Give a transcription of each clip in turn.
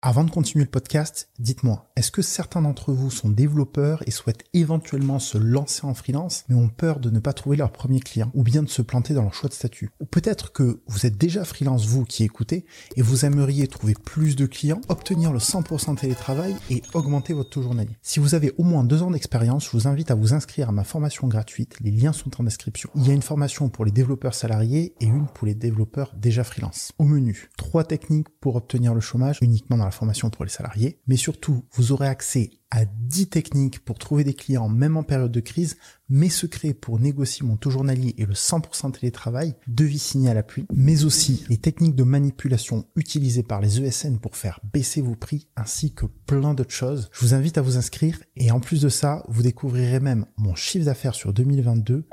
Avant de continuer le podcast, dites-moi, est-ce que certains d'entre vous sont développeurs et souhaitent éventuellement se lancer en freelance, mais ont peur de ne pas trouver leur premier client, ou bien de se planter dans leur choix de statut? Ou peut-être que vous êtes déjà freelance, vous qui écoutez, et vous aimeriez trouver plus de clients, obtenir le 100% télétravail et augmenter votre taux journalier. Si vous avez au moins deux ans d'expérience, je vous invite à vous inscrire à ma formation gratuite, les liens sont en description. Il y a une formation pour les développeurs salariés et une pour les développeurs déjà freelance. Au menu, trois techniques pour obtenir le chômage uniquement dans formation pour les salariés, mais surtout, vous aurez accès à 10 techniques pour trouver des clients même en période de crise, mes secrets pour négocier mon taux journalier et le 100% télétravail, devis signé à l'appui, mais aussi les techniques de manipulation utilisées par les ESN pour faire baisser vos prix, ainsi que plein d'autres choses. Je vous invite à vous inscrire et en plus de ça, vous découvrirez même mon chiffre d'affaires sur 2022.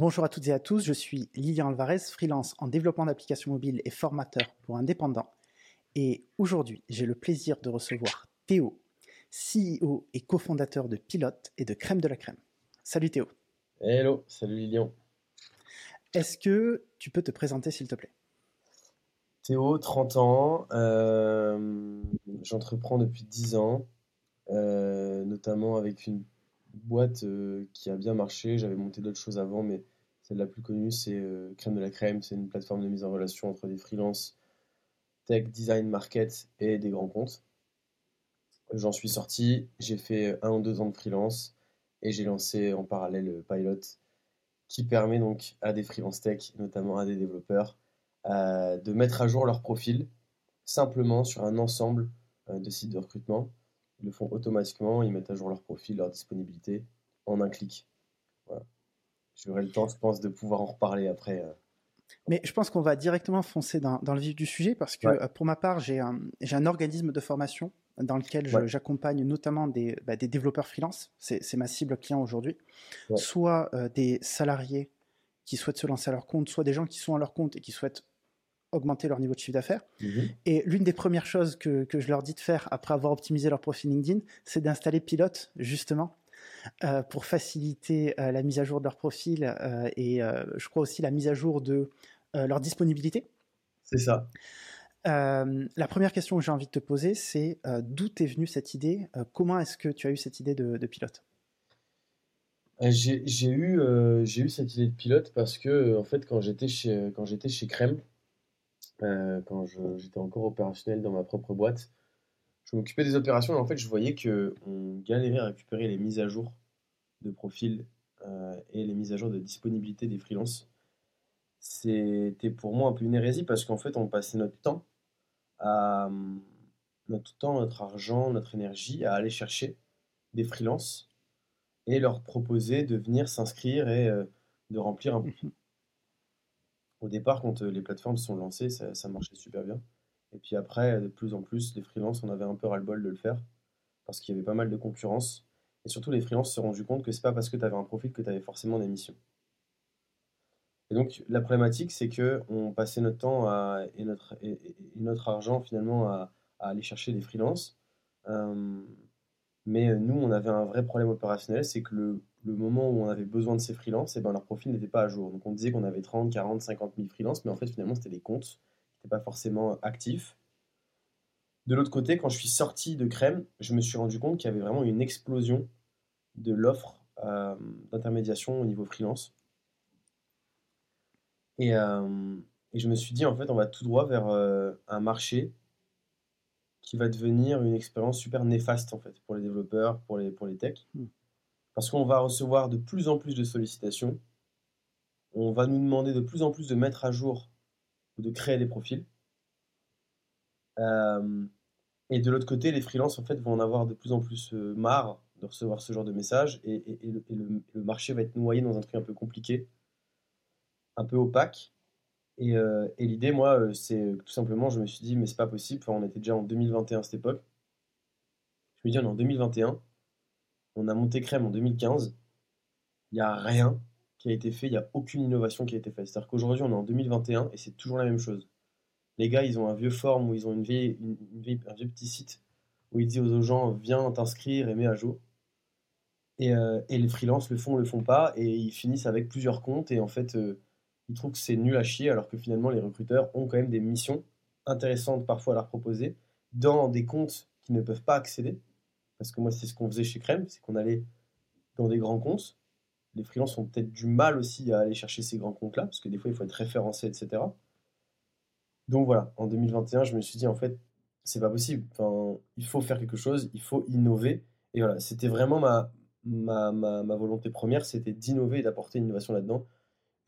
Bonjour à toutes et à tous, je suis Lilian Alvarez, freelance en développement d'applications mobiles et formateur pour indépendants. Et aujourd'hui, j'ai le plaisir de recevoir Théo, CEO et cofondateur de Pilote et de Crème de la Crème. Salut Théo. Hello, salut Lilian. Est-ce que tu peux te présenter s'il te plaît? Théo, 30 ans, euh, j'entreprends depuis 10 ans, euh, notamment avec une boîte euh, qui a bien marché. J'avais monté d'autres choses avant, mais celle la plus connue, c'est euh, Crème de la Crème. C'est une plateforme de mise en relation entre des freelances, tech, design, market et des grands comptes. J'en suis sorti, j'ai fait un ou deux ans de freelance et j'ai lancé en parallèle Pilot qui permet donc à des freelance tech, notamment à des développeurs, euh, de mettre à jour leur profil simplement sur un ensemble de sites de recrutement ils le font automatiquement, ils mettent à jour leur profil, leur disponibilité en un clic. Voilà. J'aurai le temps, je pense, de pouvoir en reparler après. Euh. Mais je pense qu'on va directement foncer dans, le vif du sujet parce que euh, pour ma part, j'ai un, un, organisme de formation dans lequel j'accompagne notamment des, bah, des, développeurs freelance, c'est ma cible client aujourd'hui, soit euh, des salariés qui souhaitent se lancer à leur compte, soit des gens qui sont à leur compte et qui souhaitent augmenter leur niveau de chiffre d'affaires. Mhm. Et l'une des premières choses que, je leur dis de faire après avoir optimisé leur profil LinkedIn, c'est d'installer Pilote, justement, euh, pour faciliter euh, la mise à jour de leur profil euh, et je crois aussi la mise à jour de leur disponibilité. C'est ça. la première question que j'ai envie de te poser, c'est d'où est venue cette idée Comment est-ce que tu as eu cette idée de, pilote? J'ai eu, j'ai eu cette idée de pilote parce que, en fait, quand j'étais chez, quand j'étais chez Crème, euh, quand j'étais encore opérationnel dans ma propre boîte. Je m'occupais des opérations et en fait, je voyais qu'on galérait à récupérer les mises à jour de profil euh, et les mises à jour de disponibilité des freelances. C'était pour moi un peu une hérésie parce qu'en fait, on passait notre temps notre temps, notre argent, notre énergie à aller chercher des freelances et leur proposer de venir s'inscrire et euh, de remplir un, mmh au départ, quand euh, les plateformes sont lancées, ça, marchait super bien. Et puis après, de plus en plus, les freelances, on avait un peu ras-le-bol de le faire parce qu'il y avait pas mal de concurrence. Et surtout, les freelances se sont rendus compte que c'est pas parce que tu avais un profil que tu avais forcément des missions. Et donc, la problématique, c'est que on passait notre temps à, et, notre, et, notre argent finalement à, aller chercher des freelances. Euh, mais nous, on avait un vrai problème opérationnel, c'est que le le moment où on avait besoin de ces freelances, et eh ben leur profil n'était pas à jour. Donc on disait qu'on avait 30, 40, 50 000 freelances, mais en fait finalement c'était des comptes qui n'étaient pas forcément actifs. De l'autre côté, quand je suis sorti de Crème, je me suis rendu compte qu'il y avait vraiment une explosion de l'offre euh, d'intermédiation au niveau freelance. Et, euh, et, je me suis dit, en fait, on va tout droit vers euh, un marché qui va devenir une expérience super néfaste en fait pour les développeurs, pour les, pour les techs. Hmm. Parce qu'on va recevoir de plus en plus de sollicitations. On va nous demander de plus en plus de mettre à jour ou de créer des profils. Euh, et de l'autre côté, les freelances en fait vont en avoir de plus en plus euh, marre de recevoir ce genre de messages et, le, marché va être noyé dans un truc un peu compliqué, un peu opaque. Et, euh, l'idée, moi, c'est tout simplement, je me suis dit, mais c'est pas possible. on était déjà en 2021 à cette époque. Je me dis, on est en 2021 on a monté Crème en 2015. Il n'y a rien qui a été fait, il n'y a aucune innovation qui a été faite. C'est-à-dire qu'aujourd'hui, on est en 2021 et c'est toujours la même chose. Les gars, ils ont un vieux form ou ils ont une vieille, un vieux petit site où ils disent aux gens viens t'inscrire et mets à jour. Et, euh, les freelances le font, le font pas et ils finissent avec plusieurs comptes et en fait, euh, ils trouvent que c'est nul à chier, alors que finalement, les recruteurs ont quand même des missions intéressantes parfois à leur proposer dans des comptes qui ne peuvent pas accéder. Parce que moi, c'est ce qu'on faisait chez Crème, c'est qu'on allait dans des grands comptes. Les freelances ont peut-être du mal aussi à aller chercher ces grands comptes-là, parce que des fois, il faut être référencé, etc. Donc voilà, en 2021, je me suis dit, en fait, c'est pas possible. Il faut faire quelque chose, il faut innover. Et voilà, c'était vraiment ma, ma, ma, volonté première, c'était d'innover et d'apporter une innovation là-dedans.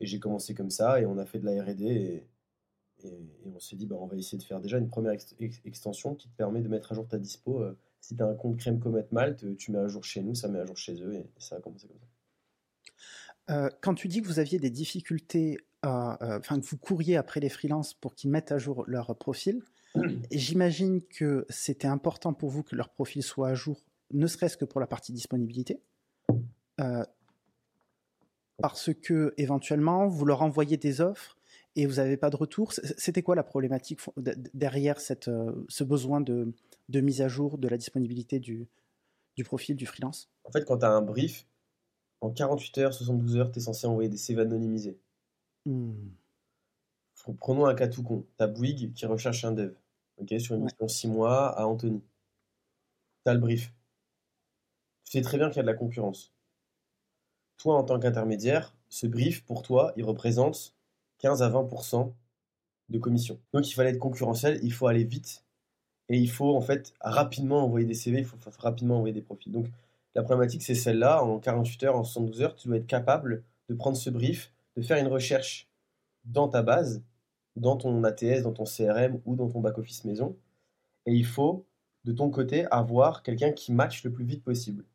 Et j'ai commencé comme ça, et on a fait de la RD, et, et, on s'est dit, bah, on va essayer de faire déjà une première extension qui te permet de mettre à jour ta dispo. Euh, si tu as un compte Crème Comet Malte, tu mets à jour chez nous, ça met à jour chez eux, et, ça a commencé comme ça. Euh, quand tu dis que vous aviez des difficultés, euh, enfin que vous couriez après les freelances pour qu'ils mettent à jour leur profil, j'imagine que c'était important pour vous que leur profil soit à jour, ne serait-ce que pour la partie disponibilité. parce que éventuellement, vous leur envoyez des offres et vous n'avez pas de retour. C'était quoi la problématique derrière cette, euh, ce besoin de, de, mise à jour de la disponibilité du, du profil du freelance En fait, quand tu as un brief, en 48 heures, 72 heures, tu es censé envoyer des CV anonymisés. Hmm. Prenons un cas tout con. Tu as Bouygues qui recherche un dev ok, sur une mission 6 mois à Anthony. Tu as le brief. Tu sais très bien qu'il y a de la concurrence. Toi, en tant qu'intermédiaire, ce brief, pour toi, il représente 15 à 20% de commission. Donc il fallait être concurrentiel, il faut aller vite et il faut en fait rapidement envoyer des CV, il faut rapidement envoyer des profils. Donc la problématique c'est celle-là, en 48 heures, en 72 heures, tu dois être capable de prendre ce brief, de faire une recherche dans ta base, dans ton ATS, dans ton CRM ou dans ton back-office maison. Et il faut, de ton côté, avoir quelqu'un qui matche le plus vite possible.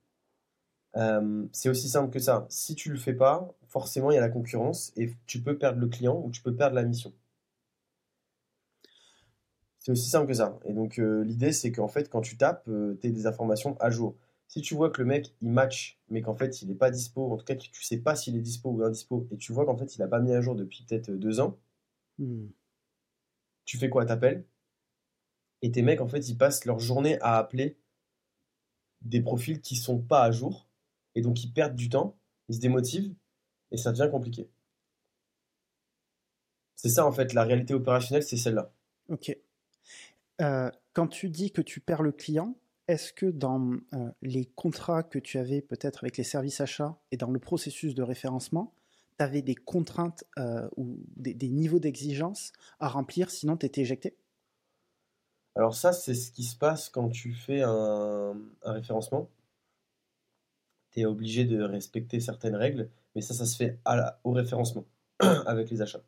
Euh, c'est aussi simple que ça. Si tu le fais pas, forcément il y a la concurrence et tu peux perdre le client ou tu peux perdre la mission. C'est aussi simple que ça. Et donc euh, l'idée c'est qu'en fait quand tu tapes, euh, tu as des informations à jour. Si tu vois que le mec il match mais qu'en fait il n'est pas dispo, en tout cas que tu sais pas s'il est dispo ou indispo et tu vois qu'en fait il n'a pas mis à jour depuis peut-être deux ans, hmm. tu fais quoi? T'appelles et tes mecs en fait ils passent leur journée à appeler des profils qui sont pas à jour et donc ils perdent du temps, ils se démotivent, et ça devient compliqué. C'est ça en fait, la réalité opérationnelle, c'est celle-là. Ok. Euh, quand tu dis que tu perds le client, est-ce que dans euh, les contrats que tu avais peut-être avec les services achats et dans le processus de référencement, tu avais des contraintes euh, ou des, niveaux d'exigence à remplir, sinon tu étais éjecté? Alors ça, c'est ce qui se passe quand tu fais un référencement tu es obligé de respecter certaines règles, mais ça, ça se fait au référencement avec les achats.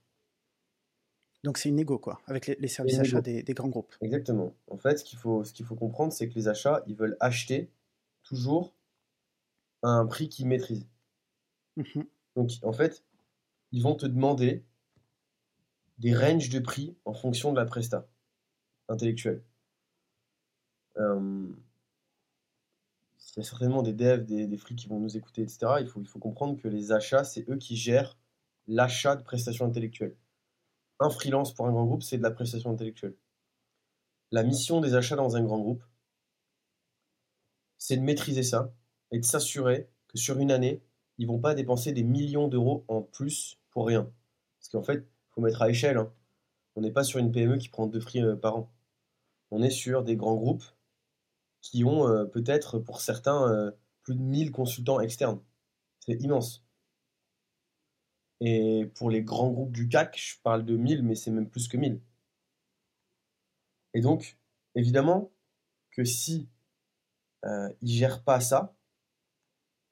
Donc c'est une égo, quoi, avec les, services achats des, grands groupes. Exactement. En fait, ce qu'il faut, ce qu'il faut comprendre, c'est que les achats, ils veulent acheter toujours à un prix qu'ils maîtrisent. Mmh Donc, en fait, ils vont te demander des ranges de prix en fonction de la presta intellectuelle. Euh, il y a certainement des devs, des, des qui vont nous écouter, etc. Il faut, il faut comprendre que les achats, c'est eux qui gèrent l'achat de prestations intellectuelles. Un freelance pour un grand groupe, c'est de la prestation intellectuelle. La mission des achats dans un grand groupe, c'est de maîtriser ça et de s'assurer que sur une année, ils vont pas dépenser des millions d'euros en plus pour rien. Parce qu'en fait, il faut mettre à échelle. Hein. On n'est pas sur une PME qui prend deux prix euh, par an. On est sur des grands groupes qui ont euh, peut-être pour certains euh, plus de 1000 consultants externes. C'est immense. Et pour les grands groupes du CAC, je parle de 1000, mais c'est même plus que 1000. Et donc, évidemment, que si euh, ils gèrent pas ça,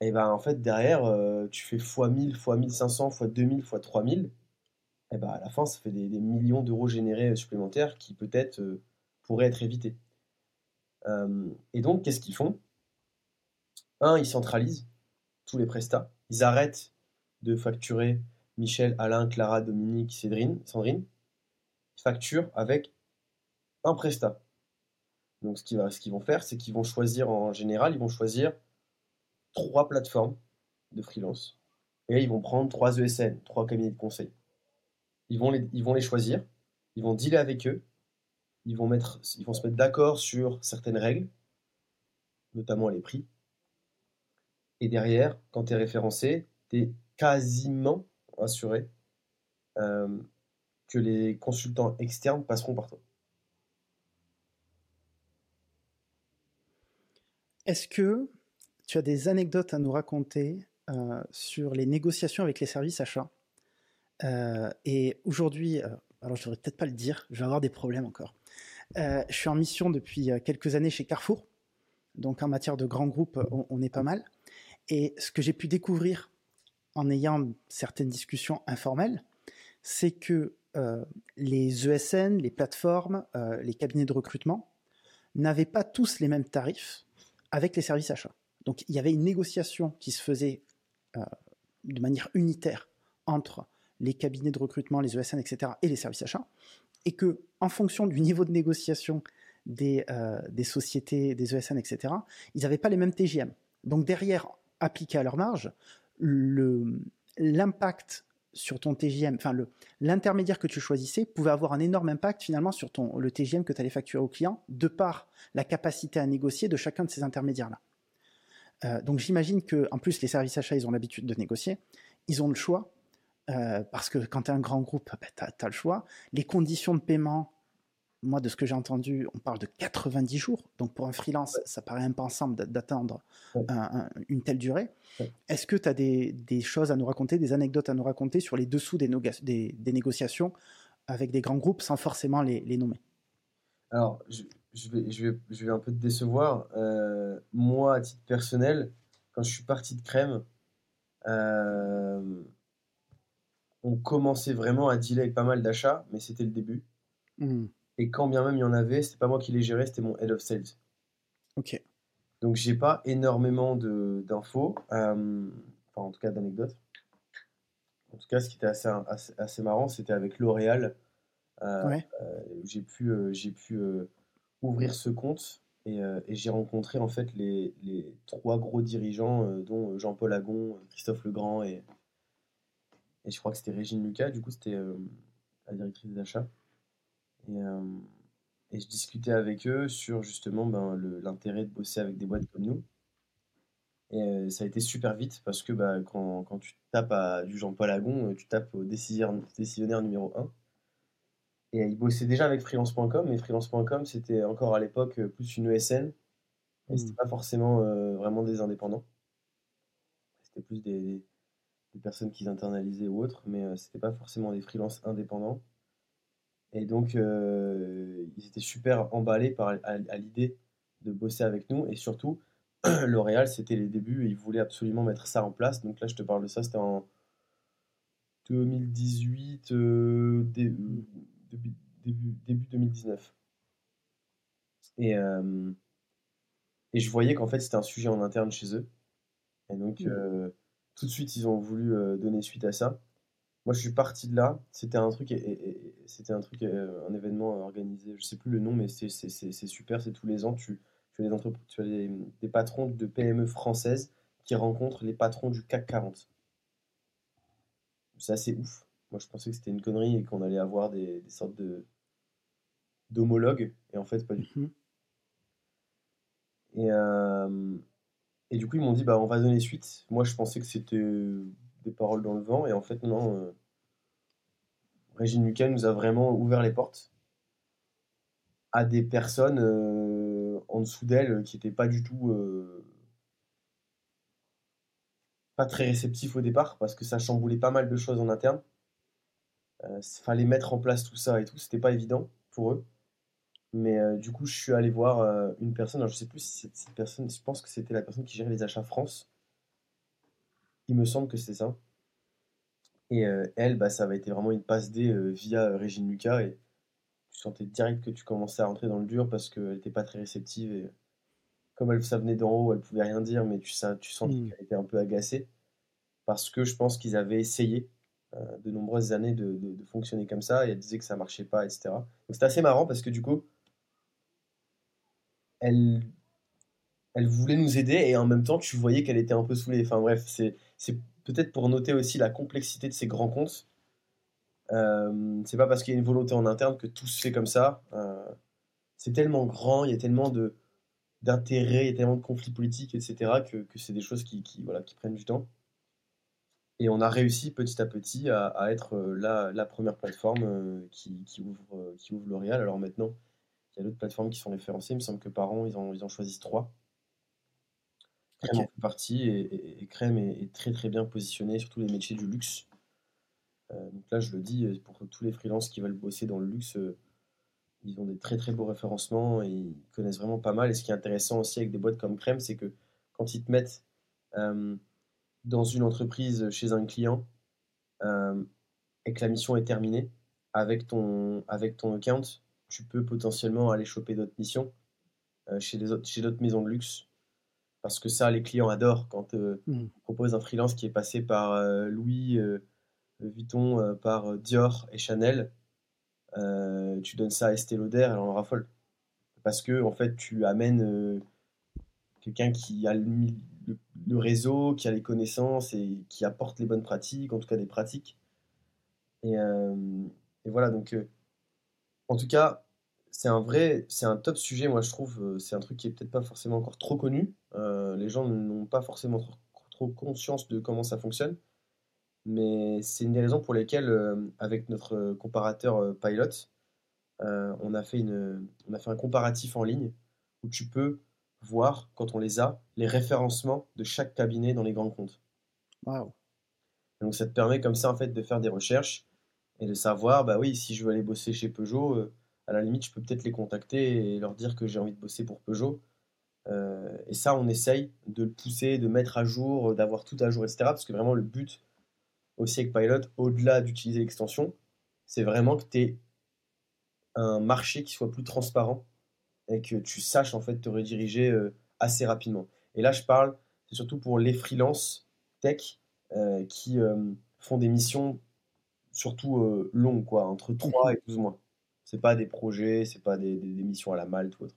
et eh ben en fait derrière euh, tu fais x 1000, x 1500, x 2000, x 3000, et ben à la fin ça fait des, millions d'euros générés supplémentaires qui peut-être pourraient être évités. Euh, et donc, qu'est-ce qu'ils font? Un, ils centralisent tous les prestats. Ils arrêtent de facturer Michel, Alain, Clara, Dominique, Cédrine, Sandrine. Ils facturent avec un prestat. Donc, ce qu'ils vont faire, c'est qu'ils vont choisir, en général, ils vont choisir trois plateformes de freelance. Et ils vont prendre trois ESN, trois cabinets de conseil. Ils vont les, ils vont les choisir, ils vont dealer avec eux, ils vont, ils vont se mettre d'accord sur certaines règles, notamment les prix. Et derrière, quand tu es référencé, tu es quasiment assuré que les consultants externes passeront par toi. Est-ce que tu as des anecdotes à nous raconter euh, sur les négociations avec les services achats? Euh, Et aujourd'hui, euh, alors je devrais peut-être pas le dire, je vais avoir des problèmes encore. je suis en mission depuis quelques années chez Carrefour, donc en matière de grands groupes, on est pas mal. Et ce que j'ai pu découvrir en ayant certaines discussions informelles, c'est que les ESN, les plateformes, les cabinets de recrutement n'avaient pas tous les mêmes tarifs avec les services achats. Donc il y avait une négociation qui se faisait euh, de manière unitaire entre les cabinets de recrutement, les ESN, etc., et les services achats, et que en fonction du niveau de négociation des, euh, des sociétés, des ESN, etc., ils n'avaient pas les mêmes TGM. Donc derrière, appliqué à leur marge, l'impact sur ton TGM, enfin l'intermédiaire que tu choisissais pouvait avoir un énorme impact finalement sur ton, le TGM que tu allais facturer au client, de par la capacité à négocier de chacun de ces intermédiaires-là. Euh, donc j'imagine que en plus les services achats, ils ont l'habitude de négocier, ils ont le choix, euh, parce que quand tu as un grand groupe, ben, tu as, le choix. Les conditions de paiement, moi, de ce que j'ai entendu, on parle de 90 jours. Donc, pour un freelance, ça paraît impensable d'attendre une telle durée. Est-ce que tu as des, choses à nous raconter, des anecdotes à nous raconter sur les dessous des, des, négociations avec des grands groupes sans forcément les, nommer? Alors, je, vais, je, vais, je vais un peu te décevoir. Euh, moi, à titre personnel, quand je suis parti de Crème, euh, on commençait vraiment à dealer avec pas mal d'achats, mais c'était le début. Mmh. Et quand bien même il y en avait, c'était pas moi qui les gérais, c'était mon head of sales. Ok. Donc j'ai pas énormément d'infos, euh, enfin en tout cas d'anecdotes. En tout cas, ce qui était assez, assez, marrant, c'était avec L'Oréal. Euh, euh, j'ai pu, j'ai pu ouvrir ce compte et, j'ai rencontré en fait les, les trois gros dirigeants, dont Jean-Paul Agon, Christophe Legrand et, et je crois que c'était Régine Lucas. Du coup, c'était la directrice des Euh, et, je discutais avec eux sur justement ben, l'intérêt de bosser avec des boîtes comme nous. Et euh, ça a été super vite parce que bah, quand, quand, tu tapes à du Jean-Paul Agon, euh, tu tapes au décisionnaire, décisionnaire numéro 1. Et il bossait déjà avec freelance.com, mais freelance.com c'était encore à l'époque plus une ESN. Et c'était hmm. pas forcément vraiment des indépendants. C'était plus des, des, personnes qui internalisaient ou autres, mais c'était pas forcément des freelances indépendants. Et donc, euh, ils étaient super emballés par, à, l'idée de bosser avec nous. Et surtout, L'Oréal, c'était les débuts et ils voulaient absolument mettre ça en place. Donc là, je te parle de ça, c'était en 2018, euh, début, début, 2019. Et, euh, et je voyais qu'en fait, c'était un sujet en interne chez eux. Et donc, mmh. tout de suite, ils ont voulu donner suite à ça. Moi, je suis parti de là. C'était un truc, c'était un truc, euh, un événement organisé. Je sais plus le nom, mais c'est super. C'est tous les ans, tu, tu as, des, tu as des, patrons de PME françaises qui rencontrent les patrons du CAC 40. C'est assez ouf. Moi, je pensais que c'était une connerie et qu'on allait avoir des, sortes de d'homologues, et en fait, pas du tout. Mhm. Et, euh, et du coup, ils m'ont dit, bah, on va donner suite. Moi, je pensais que c'était des paroles dans le vent. Et en fait, non. Euh, Régine Lucas nous a vraiment ouvert les portes à des personnes euh, en dessous d'elle qui n'étaient pas du tout. Euh, pas très réceptifs au départ parce que ça chamboulait pas mal de choses en interne. Il fallait mettre en place tout ça et tout. C'était pas évident pour eux. Mais du coup, je suis allé voir une personne. Alors, je sais plus si cette personne, je pense que c'était la personne qui gérait les achats France il me semble que c'est ça. Et euh, elle, bah, ça avait été vraiment une passe D euh, via euh, Régine Lucas. Et tu sentais direct que tu commençais à rentrer dans le dur parce qu'elle n'était pas très réceptive. Et comme elle, ça venait d'en haut, elle pouvait rien dire, mais tu, ça, tu sentais mmh. qu'elle était un peu agacée. Parce que je pense qu'ils avaient essayé de nombreuses années de, fonctionner comme ça. Et elle disait que ça marchait pas, etc. Donc c'était assez marrant parce que du coup, elle, elle voulait nous aider et en même temps, tu voyais qu'elle était un peu saoulée. Enfin bref, c'est peut-être pour noter aussi la complexité de ces grands comptes. Euh, c'est pas parce qu'il y a une volonté en interne que tout se fait comme ça. Euh, c'est tellement grand, il y a tellement d'intérêts, il y a tellement de conflits politiques, etc., que, c'est des choses qui, prennent du temps. Et on a réussi petit à petit à, être la, la, première plateforme qui, ouvre, L'Oréal. Alors maintenant, il y a d'autres plateformes qui sont référencées. Il me semble que par an, ils en choisissent trois. Crème en fait partie et, Crème est, très très bien positionné sur tous les métiers du luxe. Euh, donc là, je le dis pour tous les freelances qui veulent bosser dans le luxe, euh, ils ont des très très beaux référencements et ils connaissent vraiment pas mal. Et ce qui est intéressant aussi avec des boîtes comme Crème, c'est que quand ils te mettent euh, dans une entreprise chez un client et que la mission est terminée, avec ton, avec ton account, tu peux potentiellement aller choper d'autres missions chez d'autres maisons de luxe parce que ça, les clients adorent quand euh, mmh. on propose un freelance qui est passé par euh, Louis euh, Vuitton, par Dior et Chanel. tu donnes ça à Estée Lauder, elle en raffole. Parce que, en fait, tu amènes quelqu'un qui a le, réseau, qui a les connaissances et qui apporte les bonnes pratiques, en tout cas des pratiques. Et, et voilà, donc, en tout cas, c'est un vrai, c'est un top sujet, moi je trouve. Euh, c'est un truc qui est peut-être pas forcément encore trop connu. Euh, les gens n'ont pas forcément trop, conscience de comment ça fonctionne. Mais c'est une des raisons pour lesquelles, euh, avec notre comparateur Pilot, on, a fait une, on a fait un comparatif en ligne où tu peux voir, quand on les a, les référencements de chaque cabinet dans les grands comptes. Wow. Donc ça te permet comme ça en fait de faire des recherches et de savoir, bah oui, si je veux aller bosser chez Peugeot à la limite, je peux peut-être les contacter et leur dire que j'ai envie de bosser pour Peugeot. Euh, et ça, on essaye de le pousser, de mettre à jour, d'avoir tout à jour, etc. Parce que vraiment, le but aussi avec Pilot, au-delà d'utiliser l'extension, c'est vraiment que tu aies un marché qui soit plus transparent et que tu saches en fait te rediriger euh, assez rapidement. Et là, je parle, c'est surtout pour les freelances tech euh, qui font des missions surtout longues, quoi, entre 3 et 12 mois. C'est pas des projets, c'est pas des, des, missions à la malte ou autre.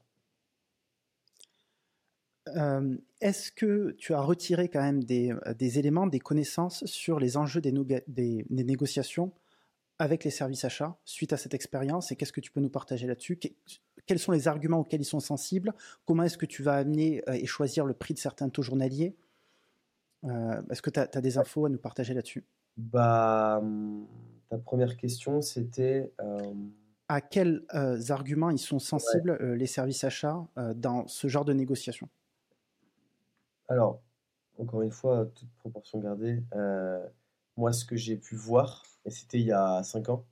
Euh, est-ce que tu as retiré quand même des, des, éléments, des connaissances sur les enjeux des, des, négociations avec les services achats suite à cette expérience et qu'est-ce que tu peux nous partager là-dessus? Quels sont les arguments auxquels ils sont sensibles? Comment est-ce que tu vas amener euh, et choisir le prix de certains taux journaliers? Euh, Est-ce que tu as, as, des infos à nous partager là-dessus? Bah, hum, Ta première question, c'était à quels euh, arguments ils sont sensibles, euh, les services achats, euh, dans ce genre de négociation? Alors, encore une fois, toute proportion gardée, moi, ce que j'ai pu voir, et c'était il y a 5 ans,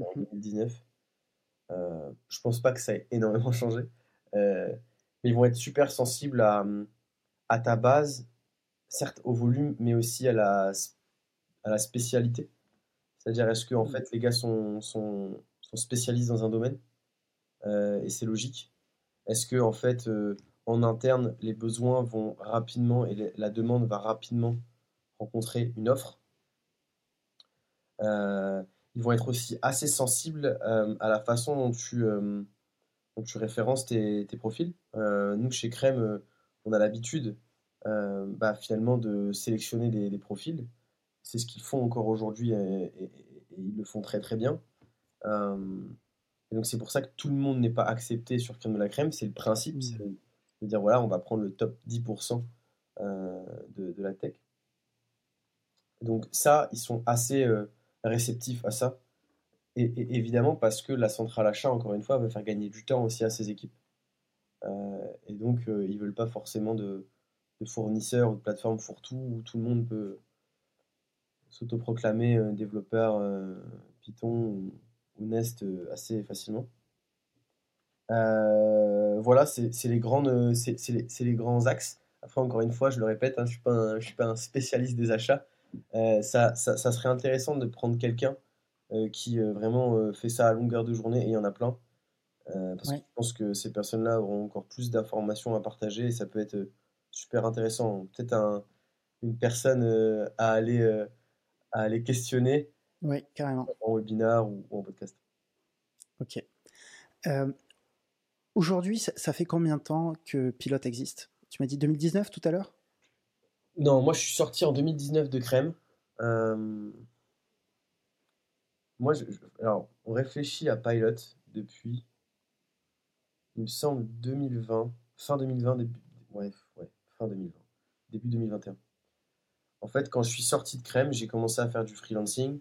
en 2019, mmh je pense pas que ça ait énormément changé, mais ils vont être super sensibles à, à ta base, certes au volume, mais aussi à la, à la spécialité. C'est-à-dire, est-ce que en mmh. fait, les gars sont, sont sont spécialistes dans un domaine euh, et c'est logique. Est-ce que en fait euh, en interne les besoins vont rapidement et la demande va rapidement rencontrer une offre? Euh, Ils vont être aussi assez sensibles à la façon dont tu, références tes, profils. nous chez Crème, on a l'habitude bah, finalement de sélectionner des, profils. C'est ce qu'ils font encore aujourd'hui et, ils le font très très bien. Euh, et donc c'est pour ça que tout le monde n'est pas accepté sur Crème de la Crème. C'est le principe, c'est de dire voilà, on va prendre le top 10% euh, de, de, la tech. Donc ça, ils sont assez euh, réceptifs à ça. Et, évidemment parce que la centrale achat, encore une fois, veut faire gagner du temps aussi à ses équipes. et donc ils veulent pas forcément de, de fournisseurs ou de plateformes fourre-tout où tout le monde peut s'autoproclamer développeur Python ou Nest euh, assez facilement. Euh, voilà, c'est les, grandes, c'est les, les, grands axes. Après, encore une fois, je le répète, hein, je ne suis, pas un spécialiste des achats. Euh, ça, ça, ça, serait intéressant de prendre quelqu'un qui vraiment fait ça à longueur de journée, et il y en a plein. parce que je pense que ces personnes-là auront encore plus d'informations à partager et ça peut être super intéressant. Peut-être un, une personne à, aller, à aller questionner oui, carrément. En webinar ou, en podcast. Ok. Euh, aujourd'hui, ça, fait combien de temps que Pilote existe? Tu m'as dit 2019 tout à l'heure? Non, moi je suis sorti en 2019 de Crème. Euh, moi, alors, on réfléchit à Pilot depuis, il me semble, 2020, fin 2020, début, ouais, ouais, fin 2020, début 2021. En fait, quand je suis sorti de Crème, j'ai commencé à faire du freelancing.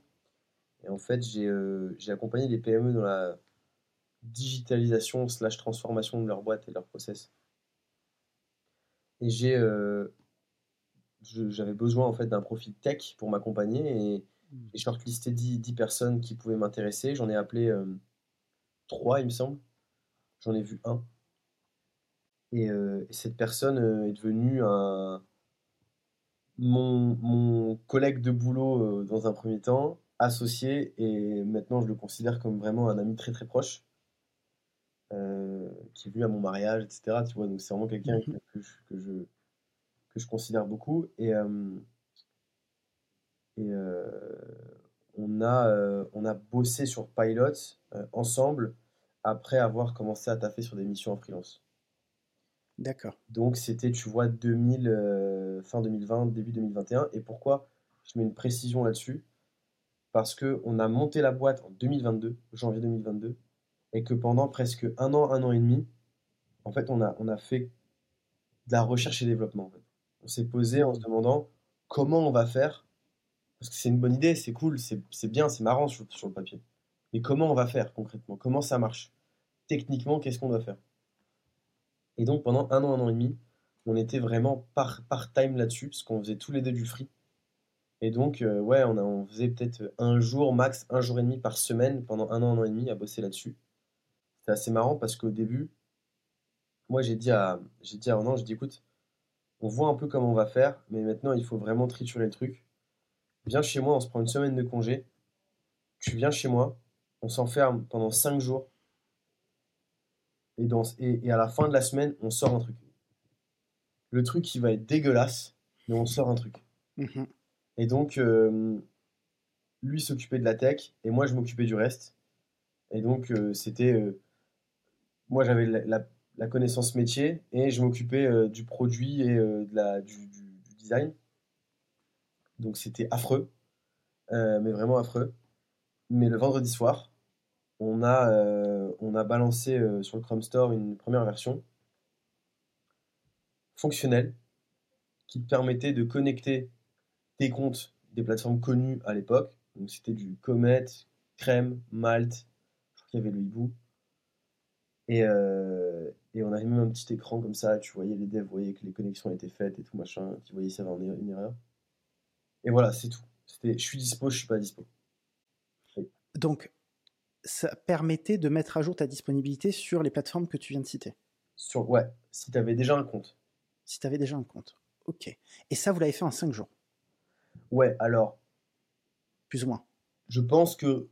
Et en fait, j'ai euh, accompagné des PME dans la digitalisation slash transformation de leur boîte et de leur process. Et j'ai euh, j'avais besoin en fait d'un profil tech pour m'accompagner et Hmm. j'ai shortlisté 10, 10 personnes qui pouvaient m'intéresser. J'en ai appelé euh, 3, il me semble. J'en ai vu un. Et, euh, et cette personne euh, est devenue un, mon, mon collègue de boulot euh, dans un premier temps, associé, et maintenant je le considère comme vraiment un ami très très proche, euh, qui est venu à mon mariage, etc. Tu vois, donc c'est vraiment quelqu'un que, Mhm. que je, que je, que je considère beaucoup. Et, euh, et euh, on a, on a bossé sur Pilot ensemble après avoir commencé à taffer sur des missions en freelance. D'accord. Donc c'était, tu vois, 2000, euh, fin 2020, début 2021. Et pourquoi je mets une précision là-dessus? Parce que on a monté la boîte en 2022, janvier 2022, et que pendant presque un an, un an et demi, en fait, on a, on a fait de la recherche et développement. On s'est posé en se demandant comment on va faire, parce que c'est une bonne idée, c'est cool, c'est bien, c'est marrant sur, sur le papier. Mais comment on va faire concrètement? Comment ça marche? Techniquement, qu'est-ce qu'on doit faire? Et donc pendant un an, un an et demi, on était vraiment par, part-time là-dessus, parce qu'on faisait tous les deux du free. Et donc, euh, ouais, on, faisait peut-être un jour, max un jour et demi par semaine pendant un an, un an et demi à bosser là-dessus. C'était assez marrant parce qu'au début, moi j'ai dit à, j'ai dit à j'ai dit écoute, on voit un peu comment on va faire, mais maintenant il faut vraiment triturer le truc. Viens chez moi, on se prend une semaine de congé. Tu viens chez moi, on s'enferme pendant cinq jours, et, et à la fin de la semaine, on sort un truc. Le truc qui va être dégueulasse, mais on sort un truc. Mhm. Et donc, euh, lui s'occupait de la tech et moi je m'occupais du reste. Et donc, euh, c'était. euh, moi j'avais la, connaissance métier et je m'occupais du produit et de la, du, design. Donc, c'était affreux, mais vraiment affreux. Mais le vendredi soir, on a, on a balancé sur le Chrome Store une première version fonctionnelle qui permettait de connecter tes comptes des plateformes connues à l'époque. Donc c'était du Comet, Crème, Malte, je crois qu'il y avait le Hibou. Et, euh, et on avait même un petit écran comme ça, tu voyais les devs, voyaient que les connexions étaient faites et tout machin, tu voyais s'il y avait un- une erreur. Et voilà, c'est tout. C'était, je suis dispo, je suis pas dispo. Donc, ça permettait de mettre à jour ta disponibilité sur les plateformes que tu viens de citer, Sur, ouais, si tu avais déjà un compte. si tu avais déjà un compte. Ok. Et ça, vous l'avez fait en 5 jours, Ouais, alors, plus ou moins. je pense que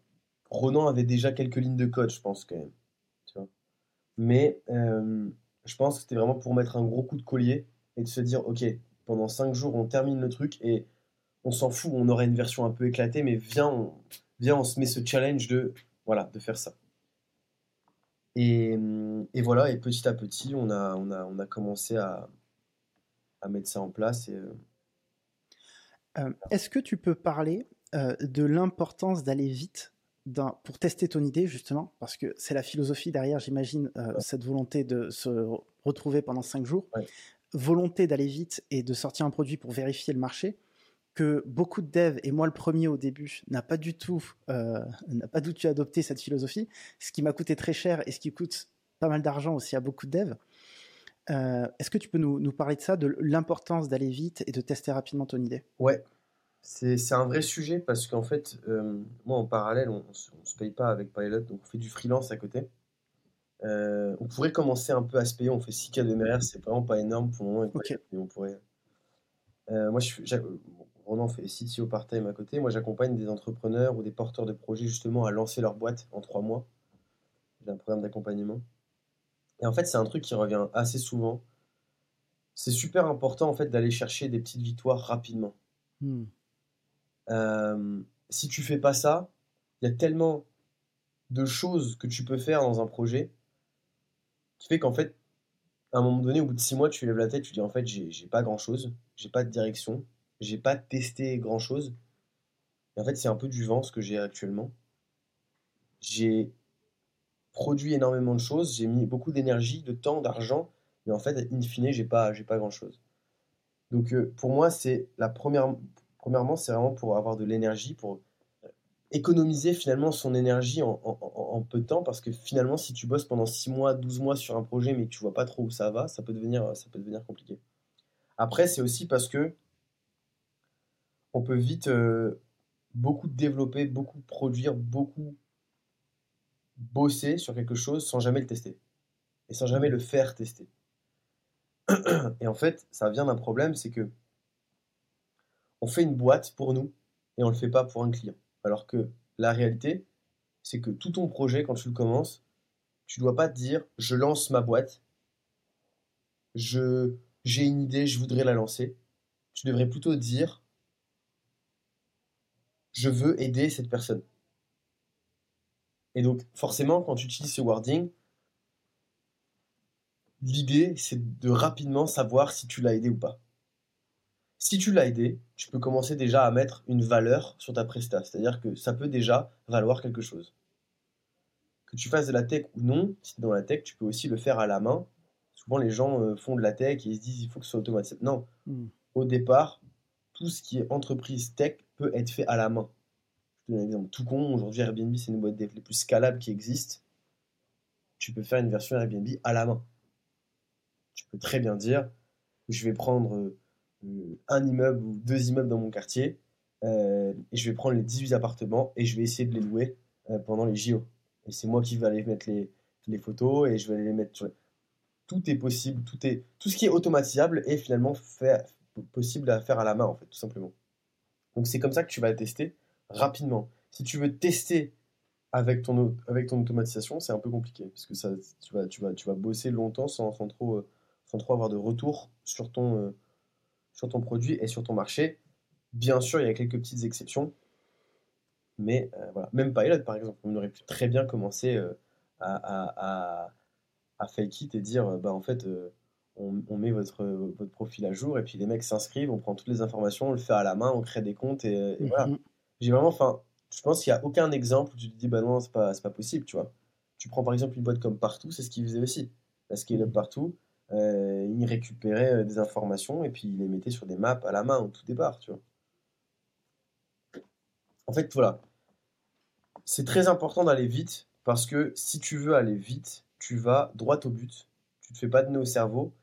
Ronan avait déjà quelques lignes de code, je pense quand même. Tu vois. Mais euh, je pense que c'était vraiment pour mettre un gros coup de collier et de se dire, ok, pendant 5 jours, on termine le truc et on s'en fout, on aurait une version un peu éclatée, mais viens, on, viens, on se met ce challenge de, voilà, de faire ça. Et, voilà, et petit à petit, on a, on a, on a commencé à, à mettre ça en place. Et, Euh, Est-ce que tu peux parler euh, de l'importance d'aller vite pour tester ton idée, justement? Parce que c'est la philosophie derrière, j'imagine, euh, Ouais. cette volonté de se re- retrouver pendant 5 jours. Ouais. Volonté d'aller vite et de sortir un produit pour vérifier le marché que beaucoup de devs, et moi le premier au début, n'a pas du tout, euh, n'a pas du tout adopté cette philosophie, ce qui m'a coûté très cher et ce qui coûte pas mal d'argent aussi à beaucoup de devs. Euh, Est-ce que tu peux nous, nous parler de ça, de l'importance d'aller vite et de tester rapidement ton idée? Ouais, c'est un vrai sujet parce qu'en fait, euh, moi en parallèle, on, on se, paye pas avec Pilot, donc on fait du freelance à côté. Euh, on pourrait commencer un peu à se payer, on fait 6K de MRR, c'est vraiment pas énorme pour le moment, mais on pourrait. Moi, je Ronan fait CTO part-time à côté, moi j'accompagne des entrepreneurs ou des porteurs de projets justement à lancer leur boîte en trois mois. J'ai un programme d'accompagnement. Et en fait, c'est un truc qui revient assez souvent. C'est super important en fait d'aller chercher des petites victoires rapidement. Hmm. Euh, si tu fais pas ça, il y a tellement de choses que tu peux faire dans un projet qui fait qu'en fait, à un moment donné, au bout de six mois, tu lèves la tête, tu dis en fait, j'ai pas grand chose, j'ai pas de direction, j'ai pas testé grand chose. Et en fait, c'est un peu du vent ce que j'ai actuellement. J'ai produit énormément de choses, j'ai mis beaucoup d'énergie, de temps, d'argent, mais en fait, in fine, j'ai pas, pas grand chose. Donc euh, pour moi, c'est la première, premièrement, c'est vraiment pour avoir de l'énergie, pour économiser finalement son énergie en, peu de temps, parce que finalement, si tu bosses pendant 6 mois, 12 mois sur un projet, mais que tu vois pas trop où ça va, ça peut devenir, ça peut devenir compliqué. Après, c'est aussi parce que on peut vite euh, beaucoup développer, beaucoup produire, beaucoup bosser sur quelque chose sans jamais le tester et sans jamais le faire tester. Et en fait, ça vient d'un problème, c'est que on fait une boîte pour nous et on le fait pas pour un client. Alors que la réalité, c'est que tout ton projet, quand tu le commences, tu dois pas te dire je lance ma boîte, je j'ai une idée, je voudrais la lancer. Tu devrais plutôt dire je veux aider cette personne. Et donc, forcément, quand tu utilises ce wording, l'idée, c'est de rapidement savoir si tu l'as aidé ou pas. Si tu l'as aidé, tu peux commencer déjà à mettre une valeur sur ta presta. C'est-à-dire que ça peut déjà valoir quelque chose. Que tu fasses de la tech ou non, si tu es dans la tech, tu peux aussi le faire à la main. Souvent, les gens euh, font de la tech et ils se disent il faut que ce soit automatisé. Non. Hmm. Au départ, tout ce qui est entreprise tech peut être fait à la main. Te donne un exemple tout con. Aujourd'hui, Airbnb, c'est une boîte les plus scalables qui existent. Tu peux faire une version Airbnb à la main. Tu peux très bien dire je vais prendre euh, un immeuble ou deux immeubles dans mon quartier euh, et je vais prendre les 18 appartements et je vais essayer de les louer euh, pendant les JO. Et c'est moi qui vais aller mettre les, photos et je vais aller les mettre Tout est possible, tout, est, tout ce qui est automatisable est finalement possible à faire à la main, en fait, tout simplement. Donc c'est comme ça que tu vas tester rapidement. Si tu veux tester avec ton, avec ton automatisation, c'est un peu compliqué, parce que ça, tu, vas, tu, vas, tu vas bosser longtemps sans, sans trop, euh, sans trop avoir de retour sur ton, euh, sur ton produit et sur ton marché. Bien sûr, il y a quelques petites exceptions, mais euh, voilà. Même Pilot, par exemple, on aurait pu très bien commencer à, à, à, fake it et dire, bah, en fait, on, met votre, votre profil à jour, et puis les mecs s'inscrivent, on prend toutes les informations, on le fait à la main, on crée des comptes, et, voilà. J'ai vraiment, enfin, je pense qu'il n'y a aucun exemple où tu te dis, bah non, c'est pas, pas possible, tu vois. Tu prends par exemple une boîte comme Partout, c'est ce qu'ils faisaient aussi. Qu'il est Partout, euh, il récupérait euh, des informations et puis il les mettait sur des maps à la main au tout départ, tu vois. En fait, voilà. C'est très important d'aller vite parce que si tu veux aller vite, tu vas droit au but. Tu ne te fais pas de nœud au cerveau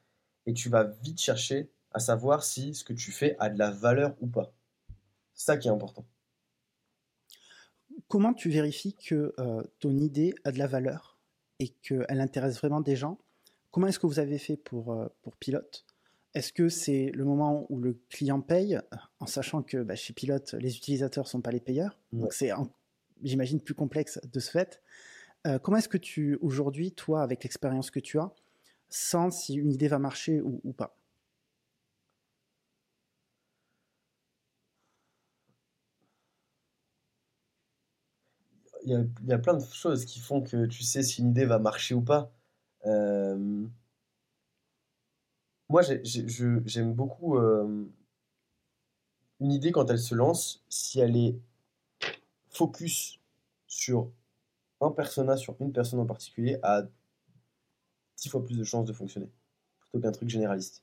et tu vas vite chercher à savoir si ce que tu fais a de la valeur ou pas. C'est ça qui est important comment tu vérifies que euh, ton idée a de la valeur et qu'elle intéresse vraiment des gens? Comment est-ce que vous avez fait pour, euh, pour Pilote? Est-ce que c'est le moment où le client paye, en sachant que bah, chez Pilote, les utilisateurs ne sont pas les payeurs? Donc c'est, j'imagine, plus complexe de ce fait. Euh, comment est-ce que tu, aujourd'hui, toi, avec l'expérience que tu as, sens si une idée va marcher ou pas? Il y, a, plein de choses qui font que tu sais si une idée va marcher ou pas. Euh, moi, j'aime beaucoup euh, une idée quand elle se lance, si elle est focus sur un persona, sur une personne en particulier, a dix fois plus de chances de fonctionner, plutôt qu'un truc généraliste.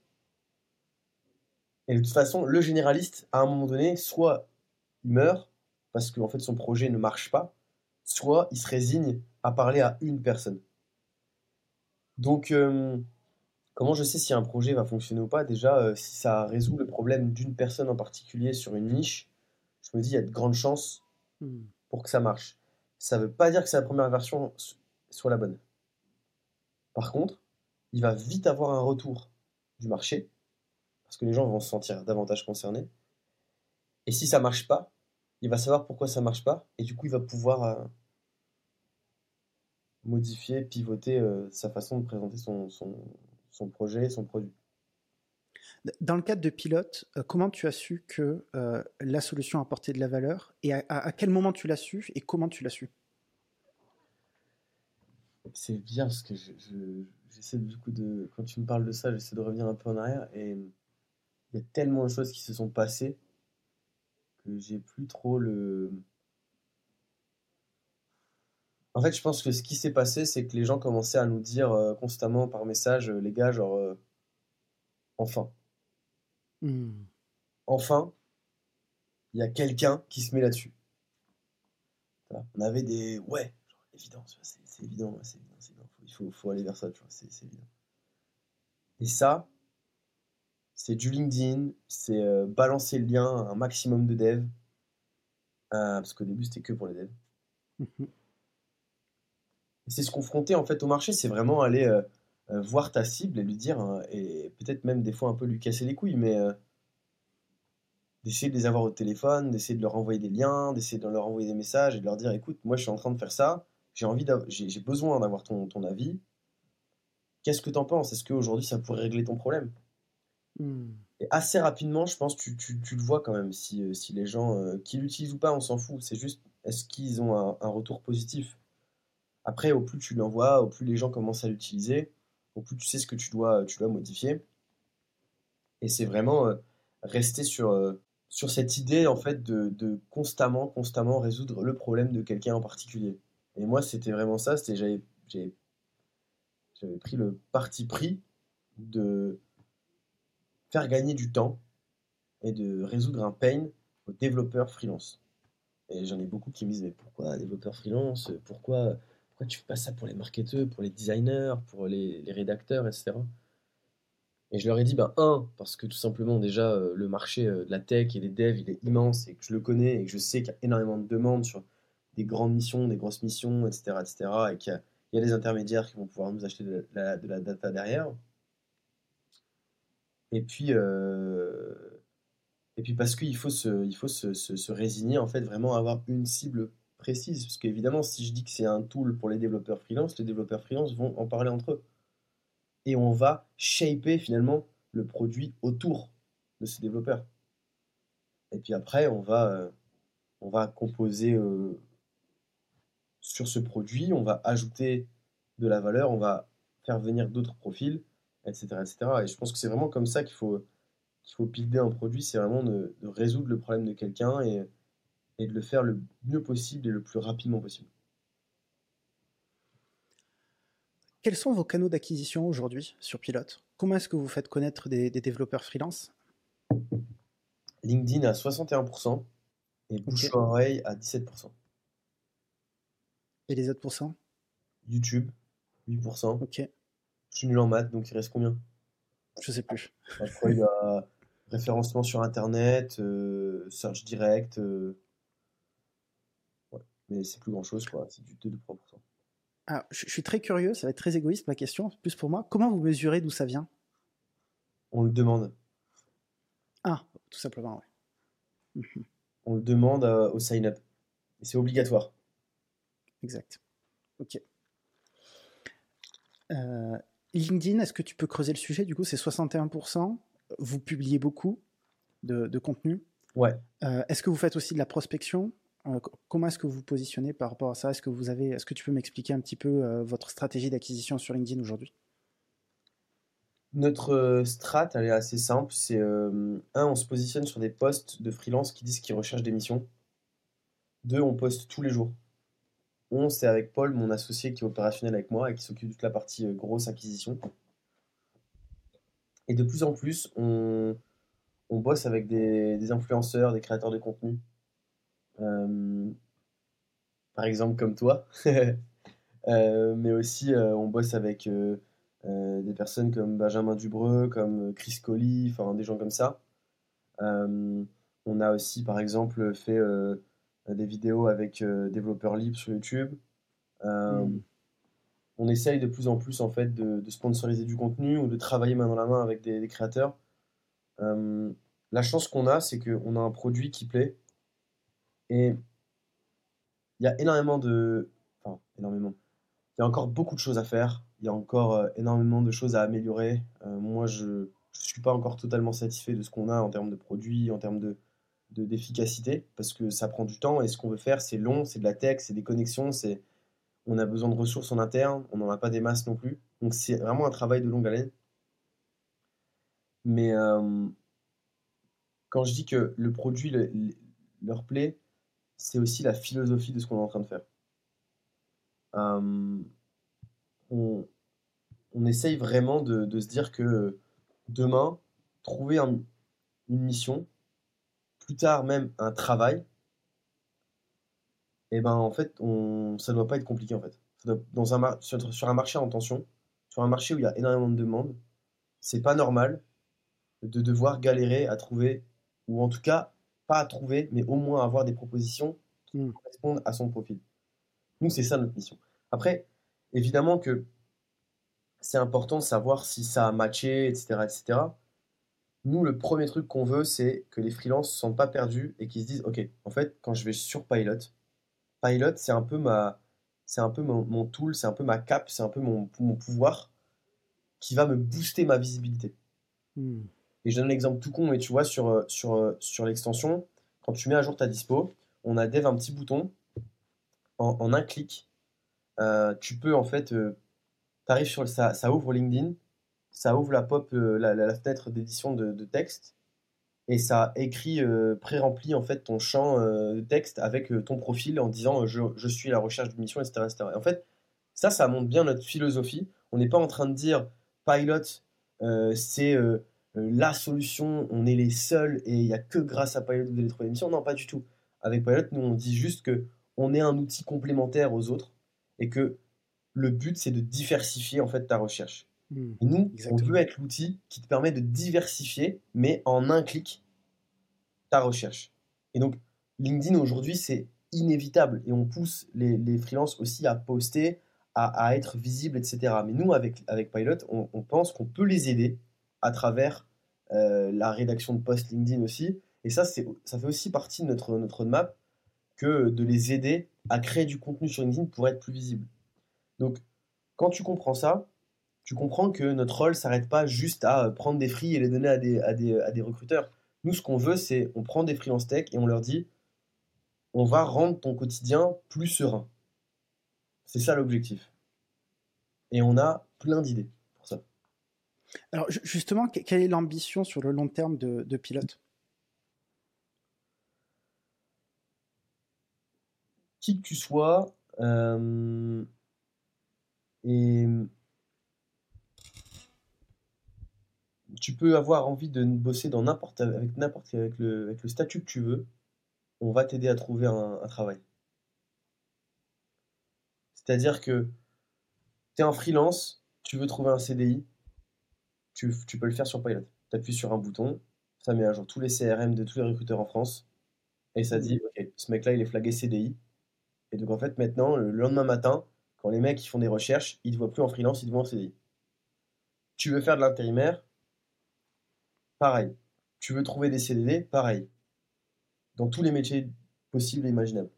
Et de toute façon, le généraliste, à un moment donné, soit il meurt, parce qu'en fait son projet ne marche pas, soit il se résigne à parler à une personne. Donc, euh, comment je sais si un projet va fonctionner ou pas? Déjà, euh, si ça résout le problème d'une personne en particulier sur une niche, je me dis, il y a de grandes chances hmm. pour que ça marche. Ça ne veut pas dire que la première version soit la bonne. Par contre, il va vite avoir un retour du marché, parce que les gens vont se sentir davantage concernés. Et si ça marche pas, il va savoir pourquoi ça marche pas, et du coup, il va pouvoir euh, modifier, pivoter euh, sa façon de présenter son, son, projet, son produit. Dans le cadre de pilote, euh, comment tu as su que la solution apportait de la valeur, et à, quel moment tu l'as su, et comment tu l'as su? C'est bien parce que j'essaie du coup de, quand tu me parles de ça, j'essaie de revenir un peu en arrière, et il y a tellement de choses qui se sont passées j'ai plus trop le. En fait, je pense que ce qui s'est passé, c'est que les gens commençaient à nous dire euh, constamment par message, euh, les gars, genre, euh, enfin. Hmm. Enfin, il y a quelqu'un qui se met là-dessus. On avait des. Ouais, évident, c'est évident, c'est évident, Il faut, faut, aller vers ça, tu vois, c'est évident. Et ça, c'est du LinkedIn, c'est euh, balancer le lien à un maximum de devs. Euh, parce qu'au début, c'était que pour les devs. C'est se confronter en fait au marché, c'est vraiment aller euh, voir ta cible et lui dire, hein, et peut-être même des fois un peu lui casser les couilles, mais d'essayer de les avoir au téléphone, d'essayer de leur envoyer des liens, d'essayer de leur envoyer des messages et de leur dire écoute, moi je suis en train de faire ça, j'ai envie j'ai besoin d'avoir ton, ton avis. Qu'est-ce que tu en penses? Est-ce qu'aujourd'hui ça pourrait régler ton problème? Hmm. Et assez rapidement, je pense, tu, tu, tu le vois quand même, si, euh, si les gens euh, qui l'utilisent ou pas, on s'en fout. C'est juste, est-ce qu'ils ont un, retour positif? Après, au plus tu l'envoies, au plus les gens commencent à l'utiliser, au plus tu sais ce que tu dois, tu dois modifier. Et c'est vraiment euh, rester sur, sur cette idée, en fait, de, de, constamment, constamment résoudre le problème de quelqu'un en particulier. Et moi, c'était vraiment ça. C'était j'avais pris le parti pris de faire gagner du temps et de résoudre un pain aux développeurs freelance. Et j'en ai beaucoup qui me disent mais pourquoi développeur freelance? Pourquoi pourquoi tu fais pas ça pour les marketeurs, pour les designers, pour les, les, rédacteurs, etc. Et je leur ai dit, ben, un, parce que tout simplement, déjà, euh, le marché euh, de la tech et des devs, il est immense et que je le connais et que je sais qu'il y a énormément de demandes sur des grandes missions, des grosses missions, etc. etc. et qu'il y, a des intermédiaires qui vont pouvoir nous acheter de la data derrière. Et puis, euh, et puis parce qu'il faut, se, il faut se, se, résigner, en fait, vraiment avoir une cible précise. Parce qu'évidemment, si je dis que c'est un tool pour les développeurs freelance, les développeurs freelance vont en parler entre eux. Et on va shaper finalement le produit autour de ces développeurs. Et puis après, on va, euh, on va composer euh, sur ce produit, on va ajouter de la valeur, on va faire venir d'autres profils, etc., etc. Et je pense que c'est vraiment comme ça qu'il faut, qu'il faut builder un produit, c'est vraiment de, résoudre le problème de quelqu'un et, et de le faire le mieux possible et le plus rapidement possible. Quels sont vos canaux d'acquisition aujourd'hui sur Pilote? Comment est-ce que vous faites connaître des, développeurs freelance? LinkedIn à 61% et bouche-oreille à 17%. Et les autres pourcents YouTube, 8%. Ok. Je suis nul en maths, donc il reste combien? Je sais plus. Après, il y a référencement sur Internet, euh, search direct. Euh, ouais. Mais c'est plus grand chose, quoi. C'est du 2-3%. Ah, je suis très curieux, ça va être très égoïste ma question, plus pour moi. Comment vous mesurez d'où ça vient? On le demande. Ah, tout simplement, ouais. On le demande euh, au sign-up. c'est obligatoire. Exact. Ok. Euh, LinkedIn, est-ce que tu peux creuser le sujet? Du coup, c'est 61%. Vous publiez beaucoup de, contenu. Ouais. Euh, est-ce que vous faites aussi de la prospection? Euh, Comment est-ce que vous vous positionnez par rapport à ça? Est-ce que vous avez, est-ce que tu peux m'expliquer un petit peu votre stratégie d'acquisition sur LinkedIn aujourd'hui? Notre strat, elle est assez simple. C'est un, on se positionne sur des postes de freelance qui disent qu'ils recherchent des missions. Deux, on poste tous les jours. On, c'est avec Paul, mon associé qui est opérationnel avec moi et qui s'occupe de toute la partie euh, grosse acquisition. Et de plus en plus, on, bosse avec des, influenceurs, des créateurs de contenu. Euh, par exemple, comme toi. Euh, mais aussi, on bosse avec des personnes comme Benjamin Dubreux, comme Chris Colli, enfin des gens comme ça. on a aussi, par exemple, fait des vidéos avec euh, développeurs libres sur YouTube. Euh, hmm. On essaye de plus en plus en fait de, sponsoriser du contenu ou de travailler main dans la main avec des, créateurs. la chance qu'on a, c'est qu'on a un produit qui plaît et il y a énormément de. Enfin, énormément. Il y a encore beaucoup de choses à faire. Il y a encore énormément de choses à améliorer. moi, je ne suis pas encore totalement satisfait de ce qu'on a en termes de produits, en termes de, d'efficacité parce que ça prend du temps et ce qu'on veut faire c'est long, c'est de la tech, c'est des connexions, c'est on a besoin de ressources en interne, on n'en a pas des masses non plus. Donc c'est vraiment un travail de longue haleine. Mais euh, quand je dis que le produit leur plaît, c'est aussi la philosophie de ce qu'on est en train de faire. Euh, on, on, essaye vraiment de, se dire que demain, trouver un, une mission, plus tard même un travail, et eh ben en fait, on, ça doit pas être compliqué en fait. dans un sur, sur, un marché en tension, sur un marché où il y a énormément de demandes, c'est pas normal de devoir galérer à trouver, ou en tout cas pas à trouver, mais au moins avoir des propositions qui hmm. correspondent à son profil. Nous, c'est ça notre mission. Après, évidemment que c'est important de savoir si ça a matché, etc., etc. Nous, le premier truc qu'on veut, c'est que les freelances ne se sentent pas perdus et qu'ils se disent, OK, en fait, quand je vais sur Pilot, Pilot, c'est un peu ma, c'est un peu mon, tool, c'est un peu ma cape, c'est un peu mon, mon, pouvoir qui va me booster ma visibilité. Hmm. Et je donne l'exemple tout con, mais tu vois, sur, sur, sur l'extension, quand tu mets à jour ta dispo, on a dev un petit bouton en, un clic. Euh, tu peux en fait, euh, tu arrives sur ça, ça ouvre LinkedIn, ça ouvre la pop, euh, la, fenêtre d'édition de, texte, et ça écrit pré-rempli en fait ton champ de texte avec ton profil en disant je, je, suis à la recherche d'une mission, etc., etc. Et en fait, ça, ça montre bien notre philosophie. On n'est pas en train de dire pilot, c'est la solution, on est les seuls et il n'y a que grâce à Pilot vous allez trouver l'émission. Non, pas du tout. Avec Pilot, nous on dit juste que on est un outil complémentaire aux autres et que le but c'est de diversifier en fait ta recherche. Hmm, nous, on veut être l'outil qui te permet de diversifier, mais en un clic, ta recherche. Et donc, LinkedIn aujourd'hui, c'est inévitable et on pousse les, les freelances aussi à poster, à, être visibles, etc. Mais nous, avec, avec Pilot, on, on pense qu'on peut les aider à travers euh, la rédaction de posts LinkedIn aussi. Et ça, ça fait aussi partie de notre, notre roadmap que de les aider à créer du contenu sur LinkedIn pour être plus visible. Donc, quand tu comprends ça, tu comprends que notre rôle s'arrête pas juste à prendre des free et les donner à des, à des, à des recruteurs. Nous, ce qu'on veut, c'est on prend des freelance tech et on leur dit on va rendre ton quotidien plus serein. C'est ça l'objectif. Et on a plein d'idées. Alors justement, quelle est l'ambition sur le long terme de, Pilote? Qui que tu sois, euh, et tu peux avoir envie de bosser dans n'importe avec n'importe avec le, avec le statut que tu veux, on va t'aider à trouver un, un travail. C'est-à-dire que tu es en freelance, tu veux trouver un CDI, tu, peux le faire sur Pilot. Tu appuies sur un bouton, ça met à jour tous les CRM de tous les recruteurs en France, et ça dit, ok, ce mec-là, il est flagué CDI. Et donc, en fait, maintenant, le lendemain matin, quand les mecs ils font des recherches, ils ne te voient plus en freelance, ils te voient en CDI. Tu veux faire de l'intérimaire, pareil. Tu veux trouver des CDD, pareil. Dans tous les métiers possibles et imaginables.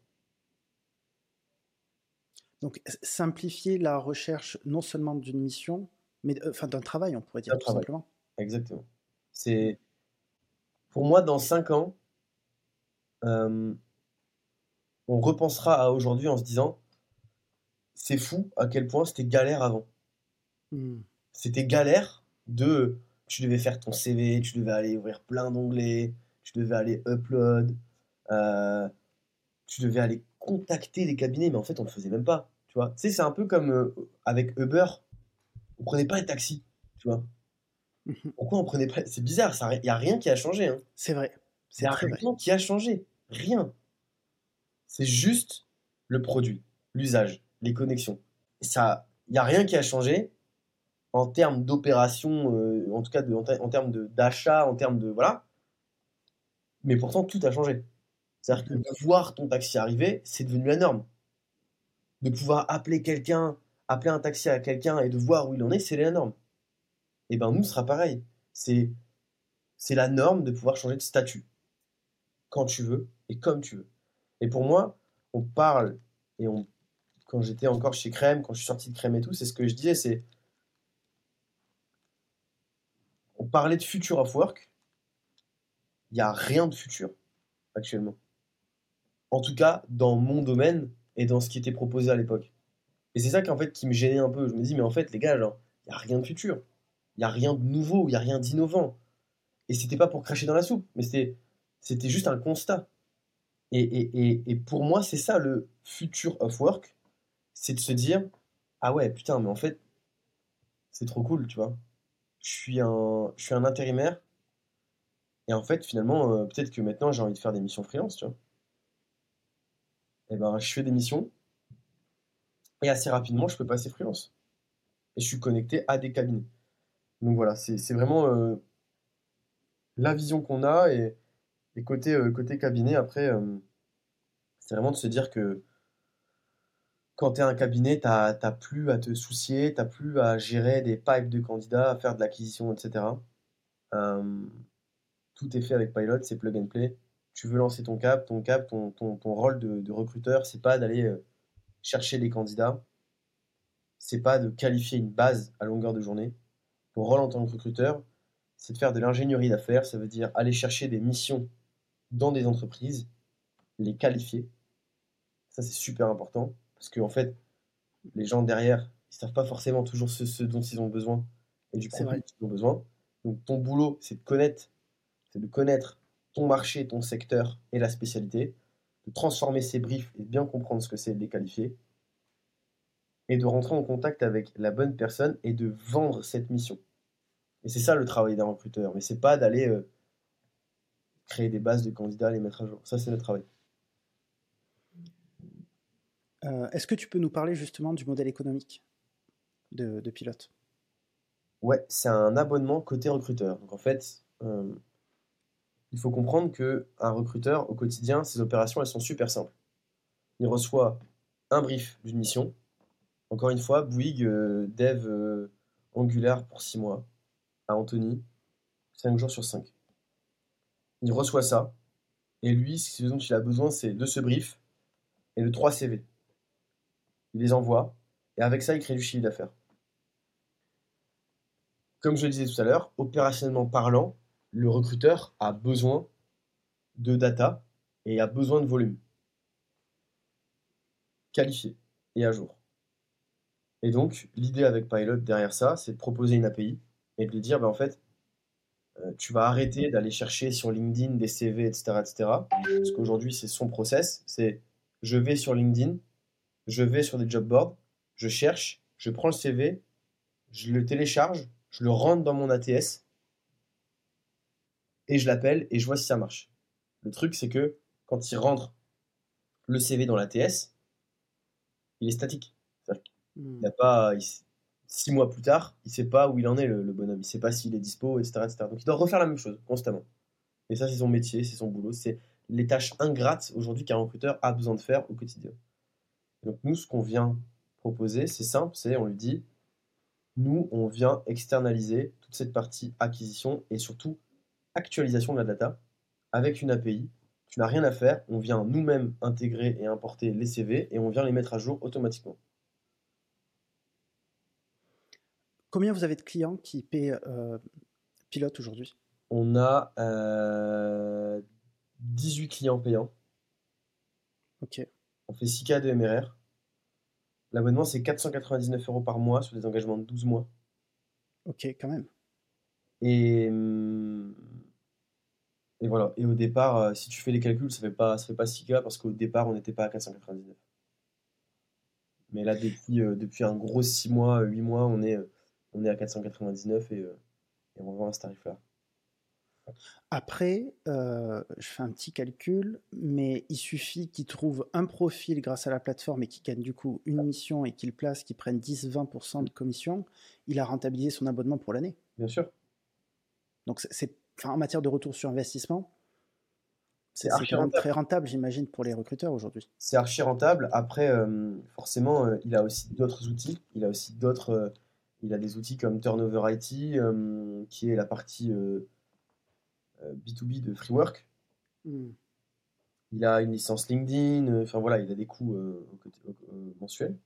Donc, simplifier la recherche non seulement d'une mission, mais enfin d'un travail, on pourrait dire tout simplement. Exactement. C'est pour moi dans 5 ans, euh, on repensera à aujourd'hui en se disant c'est fou à quel point c'était galère avant. Hmm. C'était galère de tu devais faire ton CV, tu devais aller ouvrir plein d'onglets, tu devais aller upload, euh, tu devais aller contacter les cabinets, mais en fait on ne le faisait même pas. Tu vois, tu sais, c'est un peu comme euh, avec Uber on prenait pas les taxis, tu vois. Pourquoi on prenait pas C'est bizarre, il n'y a rien qui a changé. Hein. C'est vrai. C'est rien qui a changé. Rien. C'est juste le produit, l'usage, les connexions. Ça, il n'y a rien qui a changé en termes d'opération, euh, en tout cas en, termes d'achat, en termes de voilà. Mais pourtant tout a changé. C'est-à-dire que de voir ton taxi arriver, c'est devenu la norme. De pouvoir appeler quelqu'un appeler un taxi à quelqu'un et de voir où il en est, c'est la norme. Et ben nous, ce sera pareil. C'est la norme de pouvoir changer de statut quand tu veux et comme tu veux. Et pour moi, on parle et on quand j'étais encore chez Crème, quand je suis sorti de Crème et tout, c'est ce que je disais, c'est on parlait de future of work. Il n'y a rien de futur actuellement. En tout cas, dans mon domaine et dans ce qui était proposé à l'époque. Et c'est ça qui, en fait, qui me gênait un peu. Je me dis, mais en fait, les gars, il n'y a rien de futur. Il n'y a rien de nouveau, il n'y a rien d'innovant. Et c'était pas pour cracher dans la soupe, mais c'était, juste un constat. Et, et, pour moi, c'est ça le futur of work. C'est de se dire, ah ouais, putain, mais en fait, c'est trop cool, tu vois. Je suis un, je suis un intérimaire. Et en fait, finalement, euh, peut-être que maintenant j'ai envie de faire des missions freelance, tu vois. Et ben, je fais des missions et assez rapidement, je peux passer freelance. Et je suis connecté à des cabinets. Donc voilà, c'est vraiment euh, la vision qu'on a et, côté, euh, côté cabinet, après, c'est vraiment de se dire que quand tu es un cabinet, tu n'as plus à te soucier, tu n'as plus à gérer des pipes de candidats, à faire de l'acquisition, etc. Euh, tout est fait avec Pilot, c'est plug and play. Tu veux lancer ton cap, ton cap, ton, rôle de, de recruteur, c'est pas d'aller euh, chercher des candidats, c'est pas de qualifier une base à longueur de journée. Ton rôle en tant que recruteur, c'est de faire de l'ingénierie d'affaires, ça veut dire aller chercher des missions dans des entreprises, les qualifier. Ça, c'est super important. Parce qu'en en fait, les gens derrière, ils savent pas forcément toujours ce, dont ils ont besoin et du produit dont ils ont besoin. Donc ton boulot, c'est de connaître, c'est de connaître ton marché, ton secteur et la spécialité, de transformer ces briefs et de bien comprendre ce que c'est de les qualifier, et de rentrer en contact avec la bonne personne et de vendre cette mission. Et c'est ça le travail d'un recruteur, mais c'est pas d'aller euh, créer des bases de candidats, les mettre à jour. Ça, c'est notre travail. Euh, est-ce que tu peux nous parler justement du modèle économique de, Pilote? Ouais, c'est un abonnement côté recruteur. Donc en fait, euh, il faut comprendre que un recruteur au quotidien, ses opérations, elles sont super simples. Il reçoit un brief d'une mission. Encore une fois, Bouygues, euh, dev Angular pour 6 mois à Anthony, 5 jours sur 5. Il reçoit ça, et lui, ce dont il a besoin, c'est de ce brief et de 3 CV il les envoie, et avec ça, il crée du chiffre d'affaires. Comme je le disais tout à l'heure, opérationnellement parlant, le recruteur a besoin de data et a besoin de volume qualifié et à jour. Et donc, l'idée avec Pilot derrière ça, c'est de proposer une API et de lui dire, ben, en fait, euh, tu vas arrêter d'aller chercher sur LinkedIn des CV, etc., etc. Parce qu'aujourd'hui, c'est son process. C'est je vais sur LinkedIn, je vais sur des job boards, je cherche, je prends le CV, je le télécharge, je le rentre dans mon ATS et je l'appelle et je vois si ça marche. Le truc, c'est que quand il rentre le CV dans l'ATS, il est statique. Hmm. Il n'a pas, six mois plus tard, il ne sait pas où il en est le, bonhomme, il ne sait pas s'il est dispo, etc., etc. Donc il doit refaire la même chose constamment. Et ça, c'est son métier, c'est son boulot, c'est les tâches ingrates aujourd'hui qu'un recruteur a besoin de faire au quotidien. Donc nous, ce qu'on vient proposer, c'est simple, c'est on lui dit, nous, on vient externaliser toute cette partie acquisition et surtout actualisation de la data avec une API. Tu n'as rien à faire, on vient nous-mêmes intégrer et importer les CV et on vient les mettre à jour automatiquement. Combien vous avez de clients qui paient euh, Pilote aujourd'hui? On a 18 euh, clients payants. Ok. On fait 6 cas de MRR. L'abonnement, c'est 499 euros par mois sur des engagements de 12 mois. Ok, quand même. Et, hum, et voilà. Et au départ, euh, si tu fais les calculs, ça ne fait, pas, fait pas 6K parce qu'au départ, on n'était pas à 499. Mais là, depuis, euh, depuis un gros 6 mois, 8 mois, on est, on est à 499 et, euh, et on vend à ce tarif-là. Après, euh, je fais un petit calcul, mais il suffit qu'il trouve un profil grâce à la plateforme et qu'il gagne du coup une mission et qu'il place, qu'il prenne 10-20% de commission, il a rentabilisé son abonnement pour l'année. Bien sûr. Donc c'est, en matière de retour sur investissement, c'est très rentable, j'imagine, pour les recruteurs aujourd'hui. C'est archi rentable. Après, euh, forcément, euh, il a aussi d'autres outils. Il a aussi d'autres. il a des outils comme Turnover IT, qui est la partie B2B euh, de Freework. Hmm. Il a une licence LinkedIn, euh, enfin voilà, il a des coûts euh, mensuels.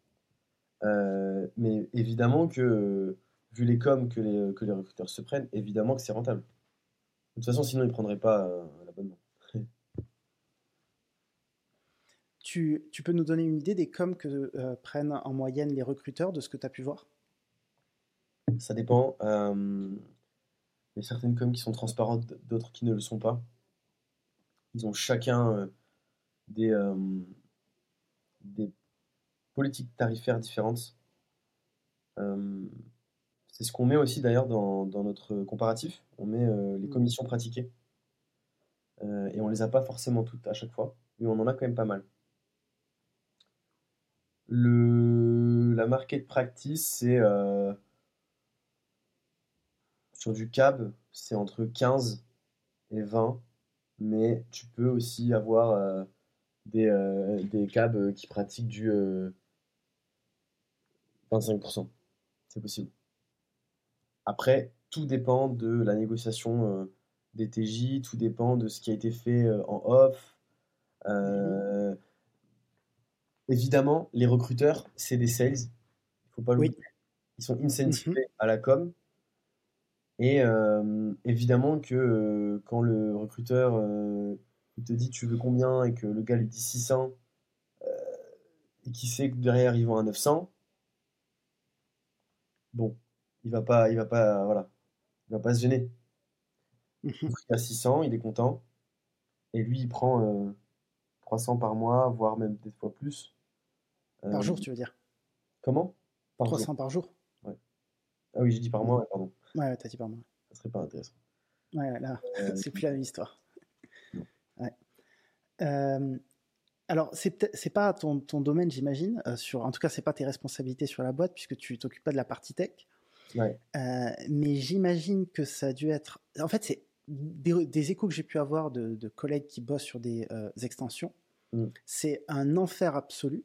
mais évidemment que, vu les coms que les, que les recruteurs se prennent, évidemment que c'est rentable. De toute façon, sinon, ils ne prendraient pas l'abonnement. Tu, tu, peux nous donner une idée des coms que prennent en moyenne les recruteurs, de ce que tu as pu voir? Ça dépend. Il y a certaines coms qui sont transparentes, d'autres qui ne le sont pas. Ils ont chacun euh, des, euh, des politiques tarifaires différentes. Euh, c'est ce qu'on met aussi d'ailleurs dans, notre comparatif. On met les mmh. commissions pratiquées. Et on les a pas forcément toutes à chaque fois, mais on en a quand même pas mal. Le, la market practice, c'est sur du cab, c'est entre 15 et 20, mais tu peux aussi avoir euh, des, euh, des cabs qui pratiquent du 25%. C'est possible. Après, tout dépend de la négociation des TJ, tout dépend de ce qui a été fait en off. Évidemment, les recruteurs, c'est des sales. Il faut pas l'oublier. Oui. Ils sont Mhm. incentivés à la com. Et euh, évidemment que euh, quand le recruteur euh, il te dit tu veux combien et que le gars lui dit 600 euh, et qu'il sait que derrière ils vont à 900, bon, il va pas, il va pas, voilà, il va pas se gêner. Mhm. Il est à 600, il est content. Et lui, il prend euh, 300 par mois, voire même des fois plus. Par jour, tu veux dire? Comment? Par jour. 300 par jour? Ah oui, j'ai dit par mois, ouais, pardon. Ouais, ouais, t'as dit par mois. Ça serait pas intéressant. Ouais, là, Euh, c'est plus la même histoire. Ouais. Euh, alors, c'est pas ton, ton domaine, j'imagine. euh, sur, en tout cas, c'est pas tes responsabilités sur la boîte puisque tu t'occupes pas de la partie tech. ouais. Euh, mais j'imagine que ça a dû être. En fait, c'est des, des échos que j'ai pu avoir de, de collègues qui bossent sur des extensions. Mm. C'est un enfer absolu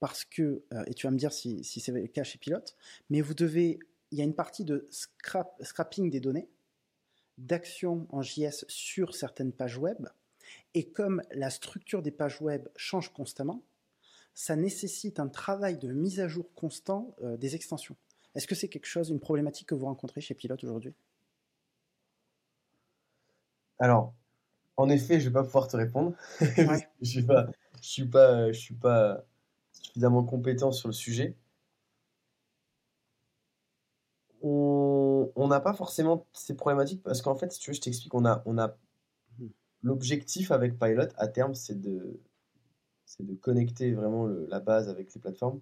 parce que, et tu vas me dire si, si c'est le cas chez Pilote, mais vous devez. Il y a une partie de scrap, scrapping des données, d'action en JS sur certaines pages web. Et comme la structure des pages web change constamment, ça nécessite un travail de mise à jour constant euh, des extensions. Est-ce que c'est quelque chose, une problématique que vous rencontrez chez Pilote aujourd'hui? Alors, en effet, je vais pas pouvoir te répondre. Ouais. Je suis pas, je suis pas, je suis pas suffisamment compétent sur le sujet. On n'a pas forcément ces problématiques parce qu'en fait, si tu veux, je t'explique, on a, on a l'objectif avec Pilot à terme, c'est de, c'est de connecter vraiment le- la base avec les plateformes,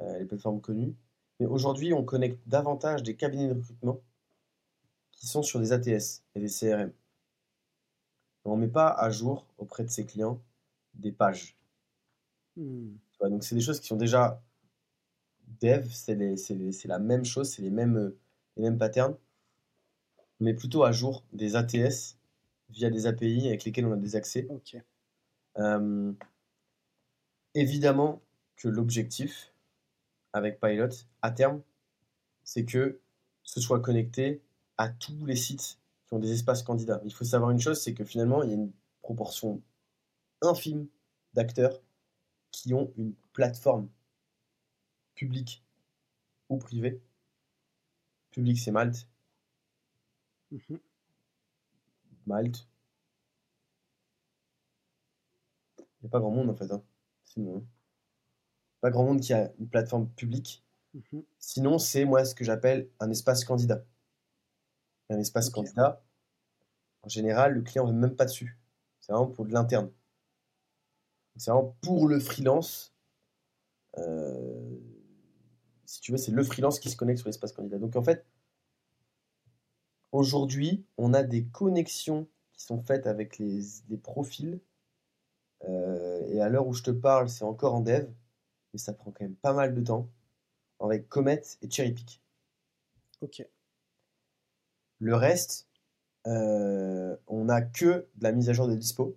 euh, les plateformes connues. Mais aujourd'hui, on connecte davantage des cabinets de recrutement qui sont sur des ATS et des CRM. On ne met pas à jour auprès de ses clients des pages. Hmm. Tu vois, donc c'est des choses qui sont déjà dev, c'est la même chose, c'est les mêmes, euh, les mêmes patterns, mais plutôt à jour des ATS via des API avec lesquels on a des accès. Euh, évidemment que l'objectif avec Pilot, à terme, c'est que ce soit connecté à tous les sites qui ont des espaces candidats. Il faut savoir une chose, c'est que finalement, il y a une proportion infime d'acteurs qui ont une plateforme publique ou privée. Public, c'est Malte. Mhm. Malte. Il n'y a pas grand monde en fait. Hein. Sinon, hein. Pas grand monde qui a une plateforme publique. Mhm. Sinon, c'est moi ce que j'appelle un espace candidat. Un espace candidat, en général, le client ne va même pas dessus. C'est vraiment pour de l'interne. C'est vraiment pour le freelance. Euh, si tu veux, c'est le freelance qui se connecte sur l'espace candidat. Donc en fait, aujourd'hui, on a des connexions qui sont faites avec les, les profils. Euh, et à l'heure où je te parle, c'est encore en dev, mais ça prend quand même pas mal de temps avec Comet et Cherrypick. Ok. Le reste, euh, on n'a que de la mise à jour de dispo.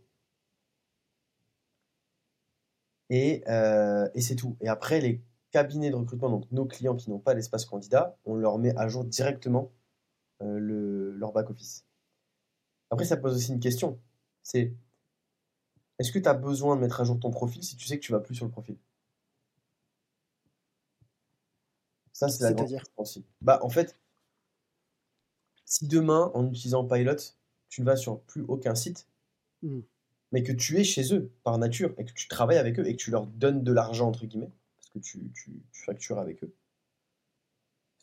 Et, euh, et c'est tout. Et après, les cabinets de recrutement, donc nos clients qui n'ont pas d'espace candidat, on leur met à jour directement euh, le, leur back-office. Après, ça pose aussi une question. C'est est-ce que tu as besoin de mettre à jour ton profil si tu sais que tu vas plus sur le profil? Ça, c'est la grande question aussi. Bah, en fait, si demain, en utilisant Pilot, tu ne vas sur plus aucun site, Hmm. mais que tu es chez eux par nature et que tu travailles avec eux et que tu leur donnes de l'argent, entre guillemets, que tu, tu, tu factures avec eux,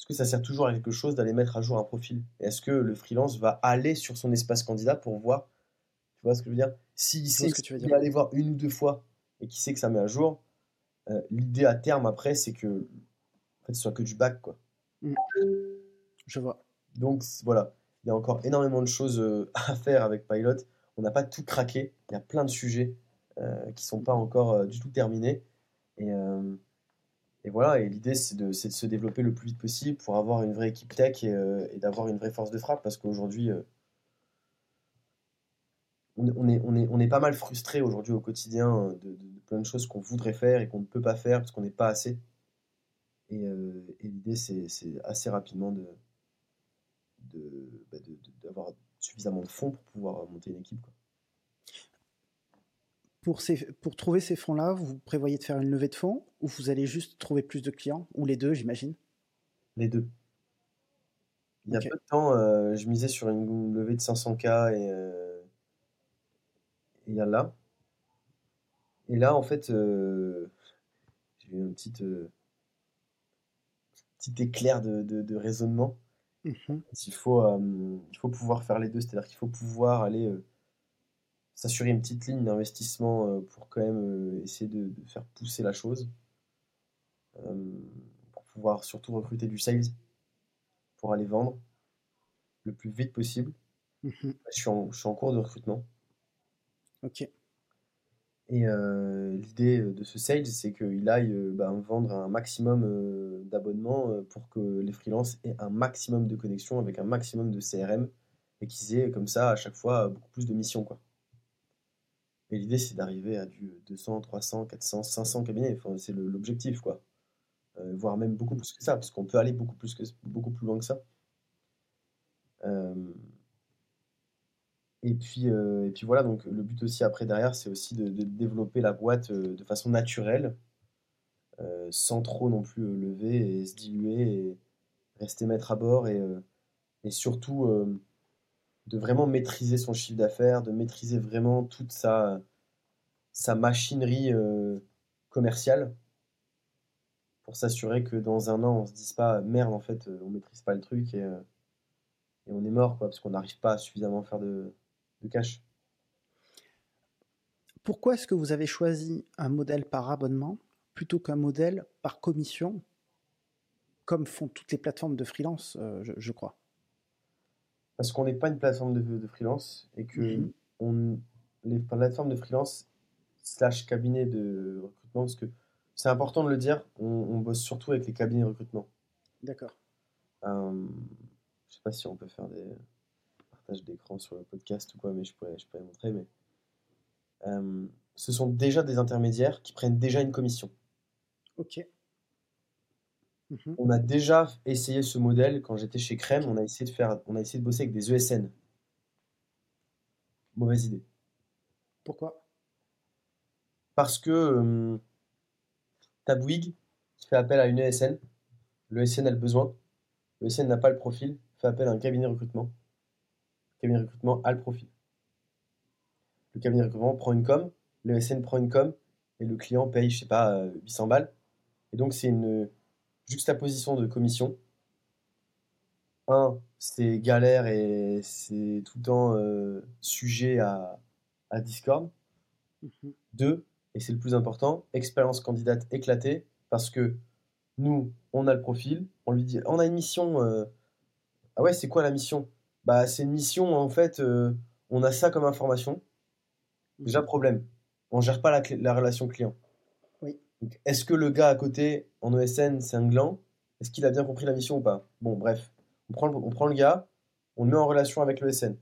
est-ce que ça sert toujours à quelque chose d'aller mettre à jour un profil? Est-ce que le freelance va aller sur son espace candidat pour voir, tu vois ce que je veux dire? S'il sait que qu'il tu veux va dire. aller voir une ou deux fois et qu'il sait que ça met à jour, euh, l'idée à terme après, c'est que en fait, ce soit que du back, quoi. Je vois. Donc voilà, il y a encore énormément de choses euh, à faire avec Pilot. on n'a pas tout craqué. Il y a plein de sujets euh, qui sont pas encore du tout terminés. Et, et voilà, et l'idée, c'est de, de se développer le plus vite possible pour avoir une vraie équipe tech et, euh, d'avoir une vraie force de frappe parce qu'aujourd'hui, euh, on, est, on est, on est pas mal frustré aujourd'hui au quotidien euh, de, plein de choses qu'on voudrait faire et qu'on ne peut pas faire parce qu'on n'est pas assez. Et, l'idée, c'est, assez rapidement de, de, bah, de- d'avoir suffisamment de fonds pour pouvoir monter une équipe. quoi. Pour, ces, pour trouver ces fonds-là, vous prévoyez de faire une levée de fonds ou vous allez juste trouver plus de clients Ou les deux, j'imagine? Les deux. Il y a peu de temps, euh, je misais sur une levée de 500K et, euh, et il y a là. Et là, en fait, euh, j'ai eu un petit, euh, petit éclair de, de- de raisonnement. Mhm. Il faut, euh, il faut pouvoir faire les deux, c'est-à-dire qu'il faut pouvoir aller euh, s'assurer une petite ligne d'investissement euh, pour quand même euh, essayer de, de faire pousser la chose, euh, pour pouvoir surtout recruter du sales, pour aller vendre le plus vite possible. Mhm. Je suis en, je suis en cours de recrutement. Ok. Et euh, l'idée de ce sales, c'est qu'il aille ben, vendre un maximum euh, d'abonnements pour que les freelances aient un maximum de connexions avec un maximum de CRM et qu'ils aient comme ça à chaque fois beaucoup plus de missions. Quoi. Et l'idée, c'est d'arriver à du 200, 300, 400, 500 cabinets. Enfin, c'est l'objectif, quoi. Euh, voire même beaucoup plus que ça, parce qu'on peut aller beaucoup plus, que, beaucoup plus loin que ça. Euh, et puis, euh, et puis voilà, donc le but aussi après derrière, c'est aussi de, développer la boîte de façon naturelle, sans trop non plus lever et se diluer et rester maître à bord et, et surtout de vraiment maîtriser son chiffre d'affaires, de maîtriser vraiment toute sa, machinerie euh, commerciale pour s'assurer que dans un an, on se dise pas merde, en fait, euh, on maîtrise pas le truc et, euh, et on est mort, quoi, parce qu'on n'arrive pas à suffisamment faire de, cash. Pourquoi est-ce que vous avez choisi un modèle par abonnement plutôt qu'un modèle par commission, comme font toutes les plateformes de freelance, je crois? Parce qu'on n'est pas une plateforme de, de freelance et que Mhm. on, les plateformes de freelance slash cabinet de recrutement, parce que c'est important de le dire, on, on bosse surtout avec les cabinets de recrutement. D'accord. Euh, je sais pas si on peut faire des partages d'écran sur le podcast ou quoi, mais je pourrais, je pourrais montrer. Mais euh, ce sont déjà des intermédiaires qui prennent déjà une commission. Ok. Mhm. On a déjà essayé ce modèle quand j'étais chez Crème. On a essayé de faire, on a essayé de bosser avec des ESN. Mauvaise idée. Pourquoi? Parce que euh, Bouygues qui fait appel à une ESN. Le ESN a le besoin. Le ESN n'a pas le profil. Fait appel à un cabinet de recrutement. Le cabinet de recrutement a le profil. Le cabinet de recrutement prend une com. Le ESN prend une com. Et le client paye, je sais pas, euh, 800 balles. Et donc, c'est une juxtaposition de commission. Un, c'est galère et c'est tout le temps euh, sujet à, à Discord. Mhm. Deux, et c'est le plus important, expérience candidate éclatée, parce que nous, on a le profil, on lui dit, on a une mission. euh, Ah ouais, c'est quoi la mission? Bah, c'est une mission, en fait, euh, on a ça comme information. Déjà, Mhm. problème, on gère pas la, relation client. Est-ce que le gars à côté, en ESN, c'est un gland? Est-ce qu'il a bien compris la mission ou pas? Bon, bref, on prend le, gars, on le met en relation avec le SN.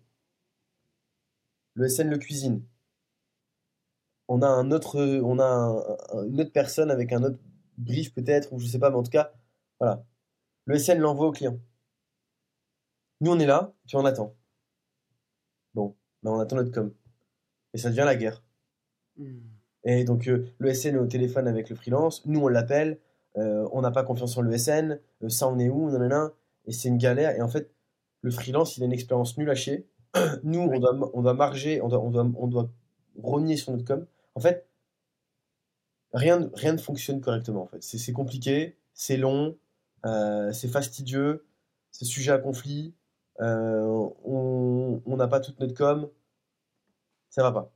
Le SN le cuisine. On a un autre, on a un- un- une autre personne avec un autre brief peut-être, ou je sais pas, mais en tout cas, voilà. Le SN l'envoie au client. Nous, on est là, puis on attend. Bon, ben on attend notre com. Et ça devient la guerre. Mhm. Et donc, euh, le SN est au téléphone avec le freelance, nous, on l'appelle, euh, on n'a pas confiance en le SN, euh, ça, on est où, nanana, et c'est une galère. Et en fait, le freelance, il a une expérience nulle à chier. Nous, on doit, on doit marger, on doit, on doit, on doit rogner sur notre com. En fait, rien, ne- rien ne fonctionne correctement. En fait. C'est compliqué, c'est long, euh, c'est fastidieux, c'est sujet à conflit, on on n'a pas toute notre com, ça va pas.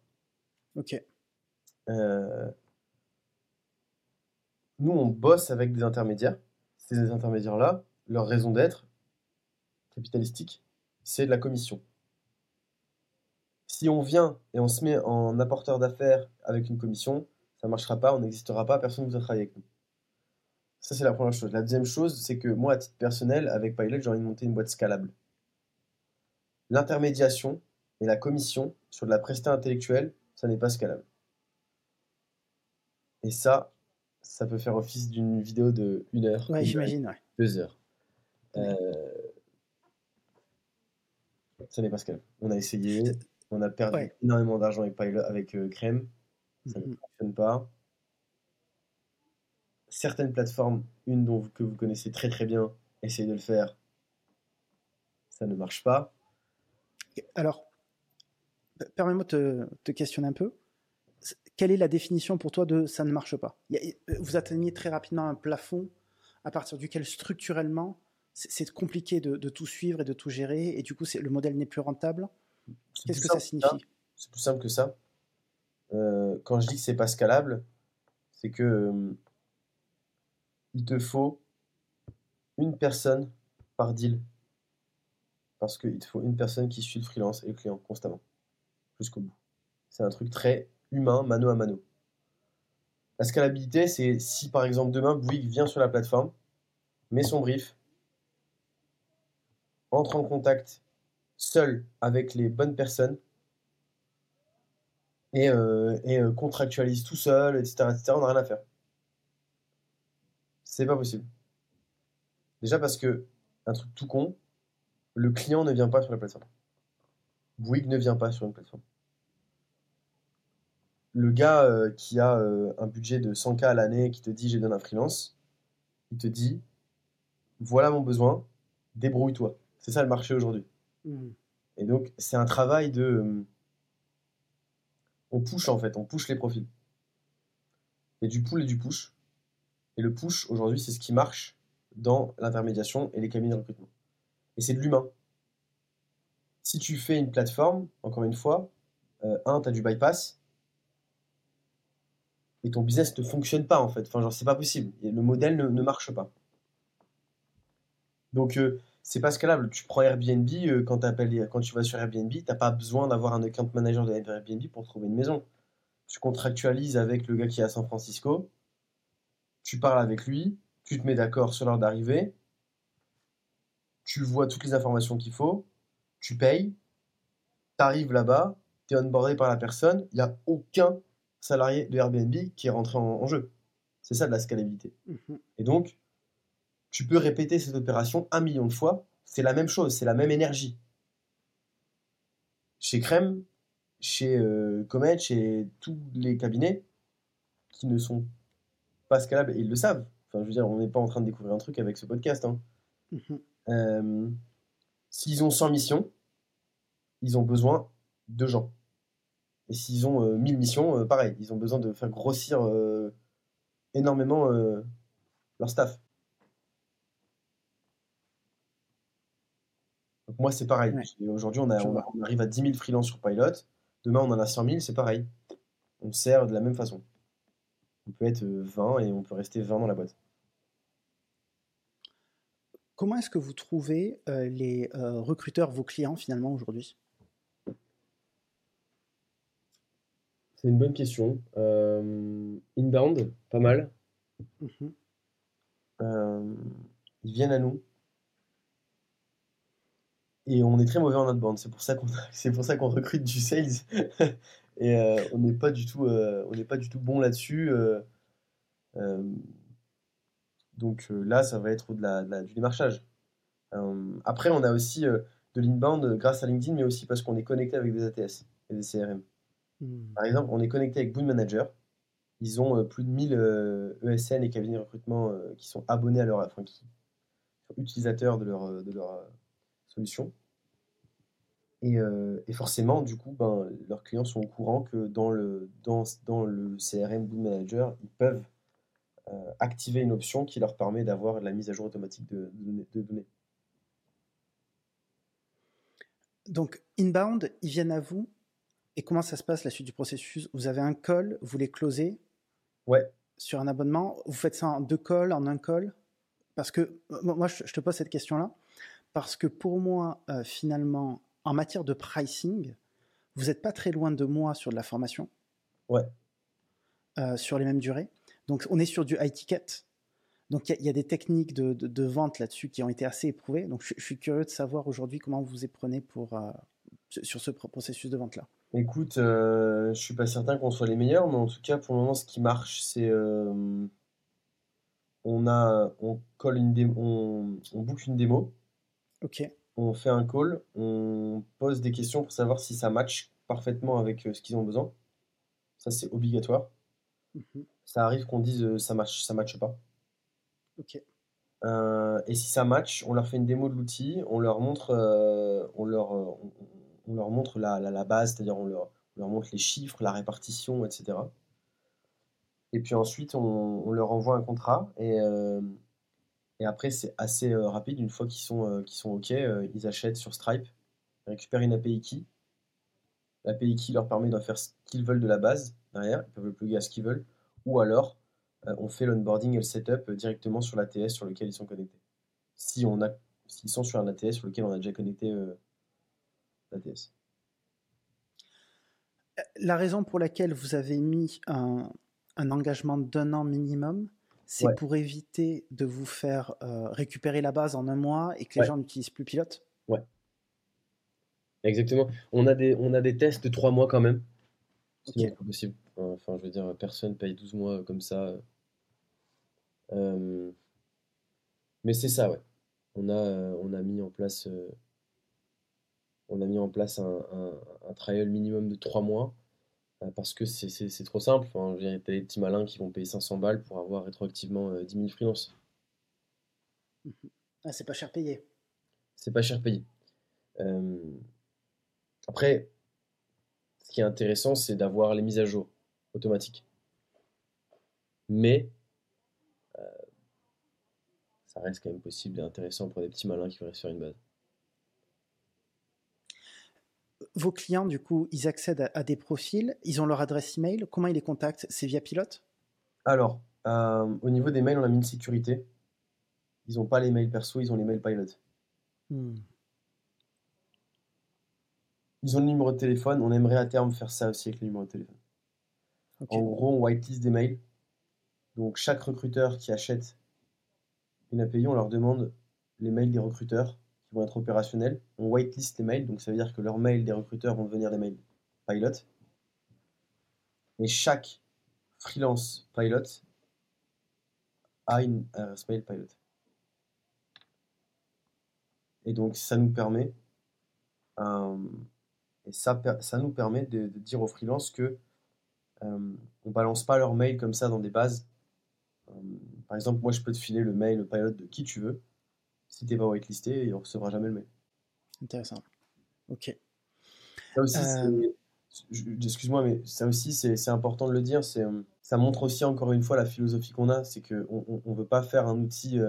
Ok. Euh, nous, on bosse avec des intermédiaires. Ces intermédiaires-là, leur raison d'être capitalistique, c'est de la commission. Si on vient et on se met en apporteur d'affaires avec une commission, ça ne marchera pas, on n'existera pas, personne ne voudra travailler avec nous. Ça, c'est la première chose. La deuxième chose, c'est que moi, à titre personnel, avec Pilot, j'ai envie de monter une boîte scalable. L'intermédiation et la commission sur de la prestation intellectuelle, ça n'est pas scalable. Et ça, ça peut faire office d'une vidéo de une heure. Ouais, j'imagine, ouais. Deux heures. Euh, ça n'est pas scalable. On a essayé, on a perdu énormément d'argent avec, euh, Crème, ça ne mhm. fonctionne pas. Certaines plateformes, une dont, que vous connaissez très très bien, essayez de le faire, ça ne marche pas. Alors, permets-moi de te, questionner un peu. Quelle est la définition pour toi de ça ne marche pas? Vous atteignez très rapidement un plafond à partir duquel structurellement c'est compliqué de, tout suivre et de tout gérer, et du coup le modèle n'est plus rentable? Qu'est-ce que ça signifie? C'est plus simple que ça. Euh, quand je dis que c'est pas scalable, c'est que euh, il te faut une personne par deal parce qu'il te faut une personne qui suit le freelance et le client constamment, jusqu'au bout. C'est un truc très humain, mano à mano. La scalabilité, c'est si par exemple demain Bouygues vient sur la plateforme, met son brief, entre en contact seul avec les bonnes personnes et, euh, euh, contractualise tout seul, etc., etc., on n'a rien à faire. C'est pas possible. Déjà parce que, un truc tout con, le client ne vient pas sur la plateforme. Bouygues ne vient pas sur une plateforme. Le gars euh, qui a euh, un budget de 100K à l'année, qui te dit j'ai donné un freelance, il te dit voilà mon besoin, débrouille-toi. C'est ça le marché aujourd'hui. Mmh. Et donc, c'est un travail de. Euh, on push en fait, on push les profils. Il y a du pull et du push. Et le push, aujourd'hui, c'est ce qui marche dans l'intermédiation et les cabinets de recrutement et c'est de l'humain. Si tu fais une plateforme, encore une fois, un, tu as du bypass, et ton business ne fonctionne pas en fait. Enfin, genre, c'est pas possible. Le modèle ne, marche pas. Donc, euh, c'est pas scalable. Tu prends Airbnb, euh, quand, quand tu vas sur Airbnb, tu n'as pas besoin d'avoir un account manager de Airbnb pour trouver une maison. Tu contractualises avec le gars qui est à San Francisco, tu parles avec lui, tu te mets d'accord sur l'heure d'arrivée, tu vois toutes les informations qu'il faut, tu payes, tu arrives là-bas, tu es onboardé par la personne, il n'y a aucun salarié de Airbnb qui est rentré en, jeu. C'est ça de la scalabilité. Mhm. Et donc, tu peux répéter cette opération un million de fois, c'est la même chose, c'est la même énergie. Chez Crème, chez euh, Comet, chez tous les cabinets qui ne sont pas scalables, et ils le savent. Enfin, je veux dire, on n'est pas en train de découvrir un truc avec ce podcast. Hein. Mhm. Euh, s'ils ont 100 missions, ils ont besoin de gens. Et s'ils ont 1000 euh, missions, euh, pareil, ils ont besoin de faire grossir énormément leur staff. Donc moi, c'est pareil. Aujourd'hui, on, on, arrive à 10 000 freelances sur Pilot. Demain, on en a 100 000, c'est pareil. On sert de la même façon. On peut être 20 et on peut rester 20 dans la boîte. Comment est-ce que vous trouvez euh, les euh, recruteurs, vos clients finalement aujourd'hui? C'est une bonne question. Euh, inbound, pas mal. Mmh ils viennent à nous. Et on est très mauvais en outbound. C'est pour ça qu'on c'est pour ça qu'on recrute du sales. et on n'est pas du tout on n'est pas du tout bon là-dessus. Donc euh, là, ça va être de du démarchage. Euh, après, on a aussi euh, de l'inbound grâce à LinkedIn, mais aussi parce qu'on est connecté avec des ATS et des CRM. Hmm. Par exemple, on est connecté avec Boon Manager. Ils ont plus de 1000 ESN e et cabinets de recrutement qui sont abonnés à leur, enfin, qui sont utilisateurs de leur, de leur solution. Et, forcément, du coup, ben, leurs clients sont au courant que dans le, dans, dans le CRM Boon Manager, ils peuvent euh, activer une option qui leur permet d'avoir la mise à jour automatique de, données. Donc, inbound, ils viennent à vous. Et comment ça se passe la suite du processus? Vous avez un call, vous les closez? Ouais. Sur un abonnement? Vous faites ça en deux calls, en un call? Parce que, moi, je te pose cette question-là. Parce que pour moi, euh, finalement, en matière de pricing, vous n'êtes pas très loin de moi sur de la formation. Ouais. Euh, sur les mêmes durées. Donc, on est sur du high ticket. Donc, il y, a des techniques de, vente là-dessus qui ont été assez éprouvées. Donc, je, suis curieux de savoir aujourd'hui comment vous vous y prenez pour, euh, sur ce processus de vente-là. Écoute, euh, je suis pas certain qu'on soit les meilleurs, mais en tout cas, pour le moment, ce qui marche, c'est euh, on a, on colle une on, on book une démo. Ok. On fait un call, on pose des questions pour savoir si ça match parfaitement avec ce qu'ils ont besoin. Ça, c'est obligatoire. Mhm. Ça arrive qu'on dise ça match, ça matche pas. Ok. Euh, et si ça match, on leur fait une démo de l'outil, on leur montre, euh, on leur, euh, on, leur montre la, base, c'est-à-dire on leur, montre les chiffres, la répartition, etc. Et puis ensuite, on, leur envoie un contrat et, et après, c'est assez rapide. Une fois qu'ils sont, sont OK, ils achètent sur Stripe, récupèrent une API key. L'API key leur permet de faire ce qu'ils veulent de la base derrière, ils peuvent le plugger à ce qu'ils veulent, ou alors euh, on fait l'onboarding et le setup directement sur l'ATS sur lequel ils sont connectés. Si s'ils sont sur un ATS sur lequel on a déjà connecté euh. La raison pour laquelle vous avez mis un, engagement d'un an minimum, c'est pour éviter de vous faire euh, récupérer la base en un mois et que les gens n'utilisent plus Pilote Ouais. Exactement. On a, des, on a des tests de trois mois quand même. C'est pas possible. Enfin, je veux dire, personne paye 12 mois comme ça. Euh, mais c'est ça, ouais. On a, on a mis en place, on a mis en place un, un, trial minimum de 3 mois euh, parce que c'est trop simple. Enfin, il y a des petits malins qui vont payer 500 balles pour avoir rétroactivement 10 000 freelances. Ah, c'est pas cher payé. C'est pas cher payé. après, ce qui est intéressant, c'est d'avoir les mises à jour automatiques. Mais ça reste quand même possible et intéressant pour des petits malins qui veulent sur une base. Vos clients, du coup, ils accèdent à, des profils, ils ont leur adresse email. Comment ils les contactent C'est via Pilote? Alors, euh, au niveau des mails, on a mis une sécurité. Ils n'ont pas les mails perso, ils ont les mails Pilot. Hmm. Ils ont le numéro de téléphone. On aimerait à terme faire ça aussi avec le numéro de téléphone. En gros, on whitelist des mails. Donc, chaque recruteur qui achète une API, on leur demande les mails des recruteurs être opérationnels. On whitelist les mails, donc ça veut dire que leurs mails des recruteurs vont devenir des mails pilot. Et chaque freelance pilot a une adresse mail pilot. Et donc ça nous permet, euh, de, dire aux freelances que euh, on balance pas leurs mails comme ça dans des bases euh, par exemple, moi, je peux te filer le mail, le pilot de qui tu veux. Si t'es pas whitelisté, il recevra jamais le mail. Intéressant. Ok. Euh. excuse-moi, mais ça aussi, c'est important de le dire. Euh, ça montre aussi encore une fois la philosophie qu'on a, c'est qu'on on, veut pas faire un outil.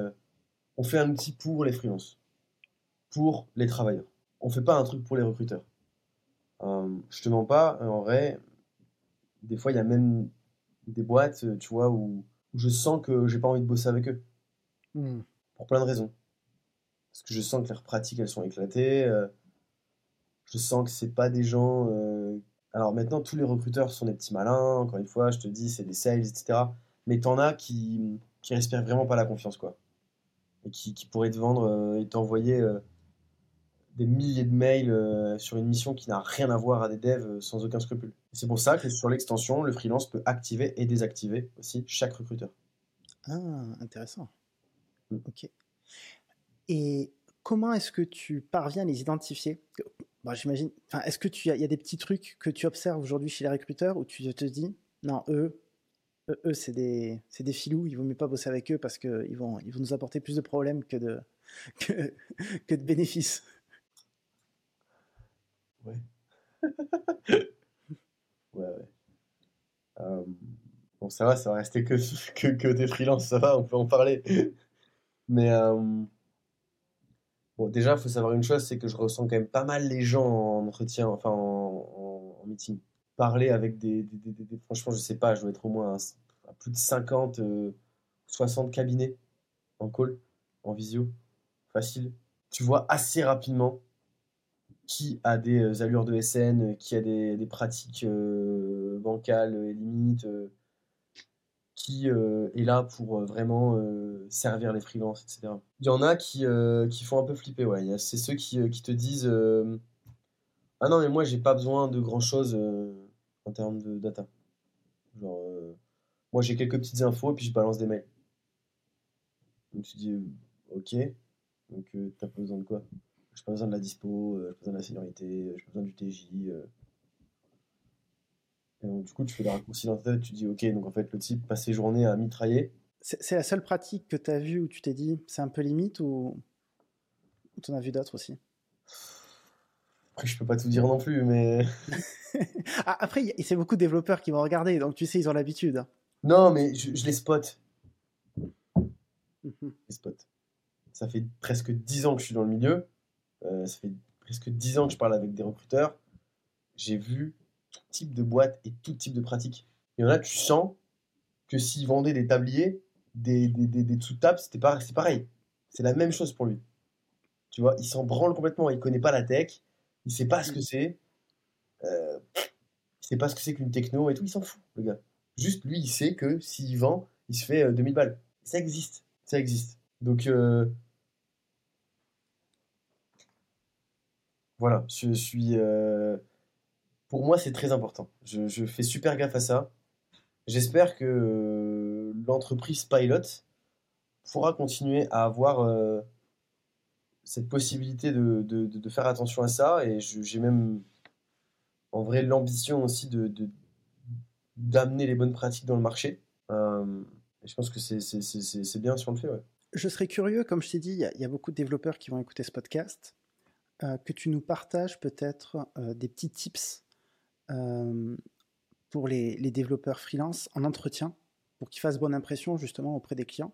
on fait un outil pour les freelances, pour les travailleurs. On fait pas un truc pour les recruteurs. je te mens pas, en vrai, des fois, il y a même des boîtes, tu vois, où je sens que j'ai pas envie de bosser avec eux. Hmm. Pour plein de raisons. Parce que je sens que leurs pratiques, elles sont éclatées. Euh, je sens que c'est pas des gens. Euh, alors maintenant, tous les recruteurs sont des petits malins. Encore une fois, je te dis, c'est des sales, etc. Mais t'en as qui, qui respirent vraiment pas la confiance, quoi. Et qui, qui pourraient te vendre euh, et t'envoyer des milliers de mails euh, sur une mission qui n'a rien à voir à des devs euh, sans aucun scrupule. C'est pour ça que sur l'extension, le freelance peut activer et désactiver aussi chaque recruteur. Ah, intéressant. Mm. Ok. Et comment est-ce que tu parviens à les identifier? J'imagine. est-ce que tu y a des petits trucs que tu observes aujourd'hui chez les recruteurs où tu te dis non, eux, eux, c'est des, c'est des filous, il vaut mieux pas bosser avec eux parce qu'ils vont, ils vont nous apporter plus de problèmes que de, que, que de bénéfices. Ouais. ouais, ouais. Euh, bon, ça va, ça va rester que, que, que, des freelances, ça va, on peut en parler. Mais euh, bon, déjà, il faut savoir une chose, c'est que je ressens quand même pas mal les gens en entretien, enfin en, meeting. Parler avec des, Franchement, je sais pas, je dois être au moins à, plus de 50, 60 euh, cabinets en call, en visio, facile. Tu vois assez rapidement qui a des allures de SN, qui a des, des pratiques bancales et limites, qui est là pour vraiment servir les freelances, etc. Il y en a qui, qui font un peu flipper, ouais. C'est ceux qui, qui te disent Ah non, mais moi, j'ai pas besoin de grand chose en termes de data. Genre, moi, j'ai quelques petites infos et puis je balance des mails. Donc tu dis Ok, donc t'as pas besoin de quoi? J'ai pas besoin de la dispo, j'ai pas besoin de la seniorité, j'ai pas besoin du TJ du coup, tu fais la raccourci dans ta tête, tu dis, ok, donc en fait, le type passe ses journées à mitrailler. C'est la seule pratique que tu as vue où tu t'es dit, c'est un peu limite ou tu en as vu d'autres aussi? Après, je peux pas tout dire non plus, mais. Ah, après, c'est beaucoup de développeurs qui vont regarder, donc tu sais, ils ont l'habitude. Non, mais je, les spot. Mhm. les spot. Ça fait presque 10 ans que je suis dans le milieu. Euh, ça fait presque 10 ans que je parle avec des recruteurs. J'ai vu type de boîte et tout type de pratique. Il y en a, tu sens que s'il vendait des tabliers, des, des, des, des sous-tables, c'était pas, c'est pareil. C'est la même chose pour lui. Tu vois, il s'en branle complètement. Il connaît pas la tech. Il sait pas ce que c'est. Euh, il sait pas ce que c'est qu'une techno et tout. Il s'en fout, le gars. Juste, lui, il sait que s'il vend, il se fait 2000 euh, balles. Ça existe. Ça existe. Donc, euh, voilà. Je suis. Pour moi, c'est très important. Je, fais super gaffe à ça. J'espère que euh, l'entreprise Pilot pourra continuer à avoir euh, cette possibilité de, faire attention à ça. Et j'ai même en vrai l'ambition aussi de d'amener les bonnes pratiques dans le marché. Euh, et je pense que c'est bien si on le fait. Je serais curieux, comme je t'ai dit, il y, a beaucoup de développeurs qui vont écouter ce podcast, que tu nous partages peut-être des petits tips pour les, développeurs freelance en entretien pour qu'ils fassent bonne impression justement auprès des clients.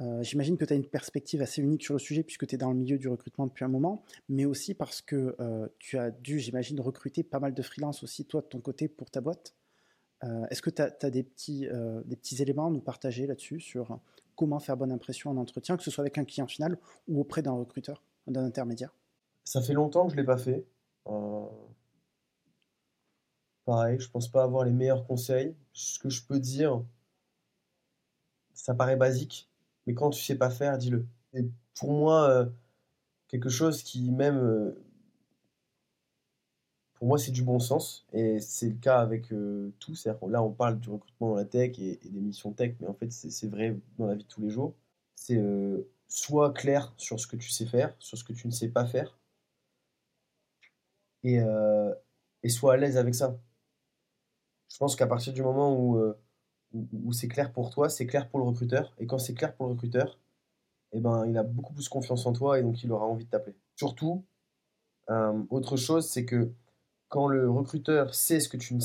Euh, j'imagine que tu as une perspective assez unique sur le sujet puisque tu es dans le milieu du recrutement depuis un moment, mais aussi parce que euh, tu as dû, j'imagine, recruter pas mal de freelance aussi, toi, de ton côté, pour ta boîte. Est-ce que tu as, des petits éléments à nous partager là-dessus sur comment faire bonne impression en entretien, que ce soit avec un client final ou auprès d'un recruteur, d'un intermédiaire? Ça fait longtemps que je ne l'ai pas fait. Pareil, je pense pas avoir les meilleurs conseils. Ce que je peux dire, ça paraît basique, mais quand tu sais pas faire, dis-le. Et pour moi, euh, quelque chose qui même, euh, pour moi, c'est du bon sens, et c'est le cas avec euh, tout. Là, on parle du recrutement dans la tech et, des missions tech, mais en fait, c'est vrai dans la vie de tous les jours. C'est soit clair sur ce que tu sais faire, sur ce que tu ne sais pas faire, et, et sois à l'aise avec ça je pense qu'à partir du moment euh, où, où, c'est clair pour toi, c'est clair pour le recruteur. Et quand c'est clair pour le recruteur, eh ben, il a beaucoup plus confiance en toi et donc il aura envie de t'appeler. Surtout, euh, autre chose, c'est que quand le recruteur sait ce que tu ne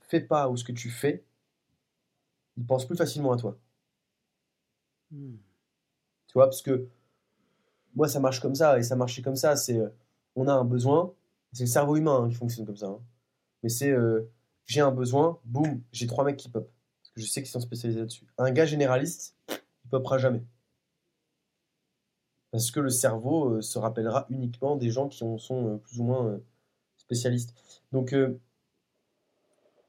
fais pas ou ce que tu fais, il pense plus facilement à toi. Hmm. Tu vois, parce que moi, ça marche comme ça et ça marchait comme ça. C'est, euh, on a un besoin, c'est le cerveau humain hein, qui fonctionne comme ça. Hein. Mais c'est, j'ai un besoin, boum, j'ai trois mecs qui pop. Parce que je sais qu'ils sont spécialisés là-dessus. Un gars généraliste, il popera jamais. Parce que le cerveau euh, se rappellera uniquement des gens qui en sont euh, plus ou moins euh, spécialistes. Donc,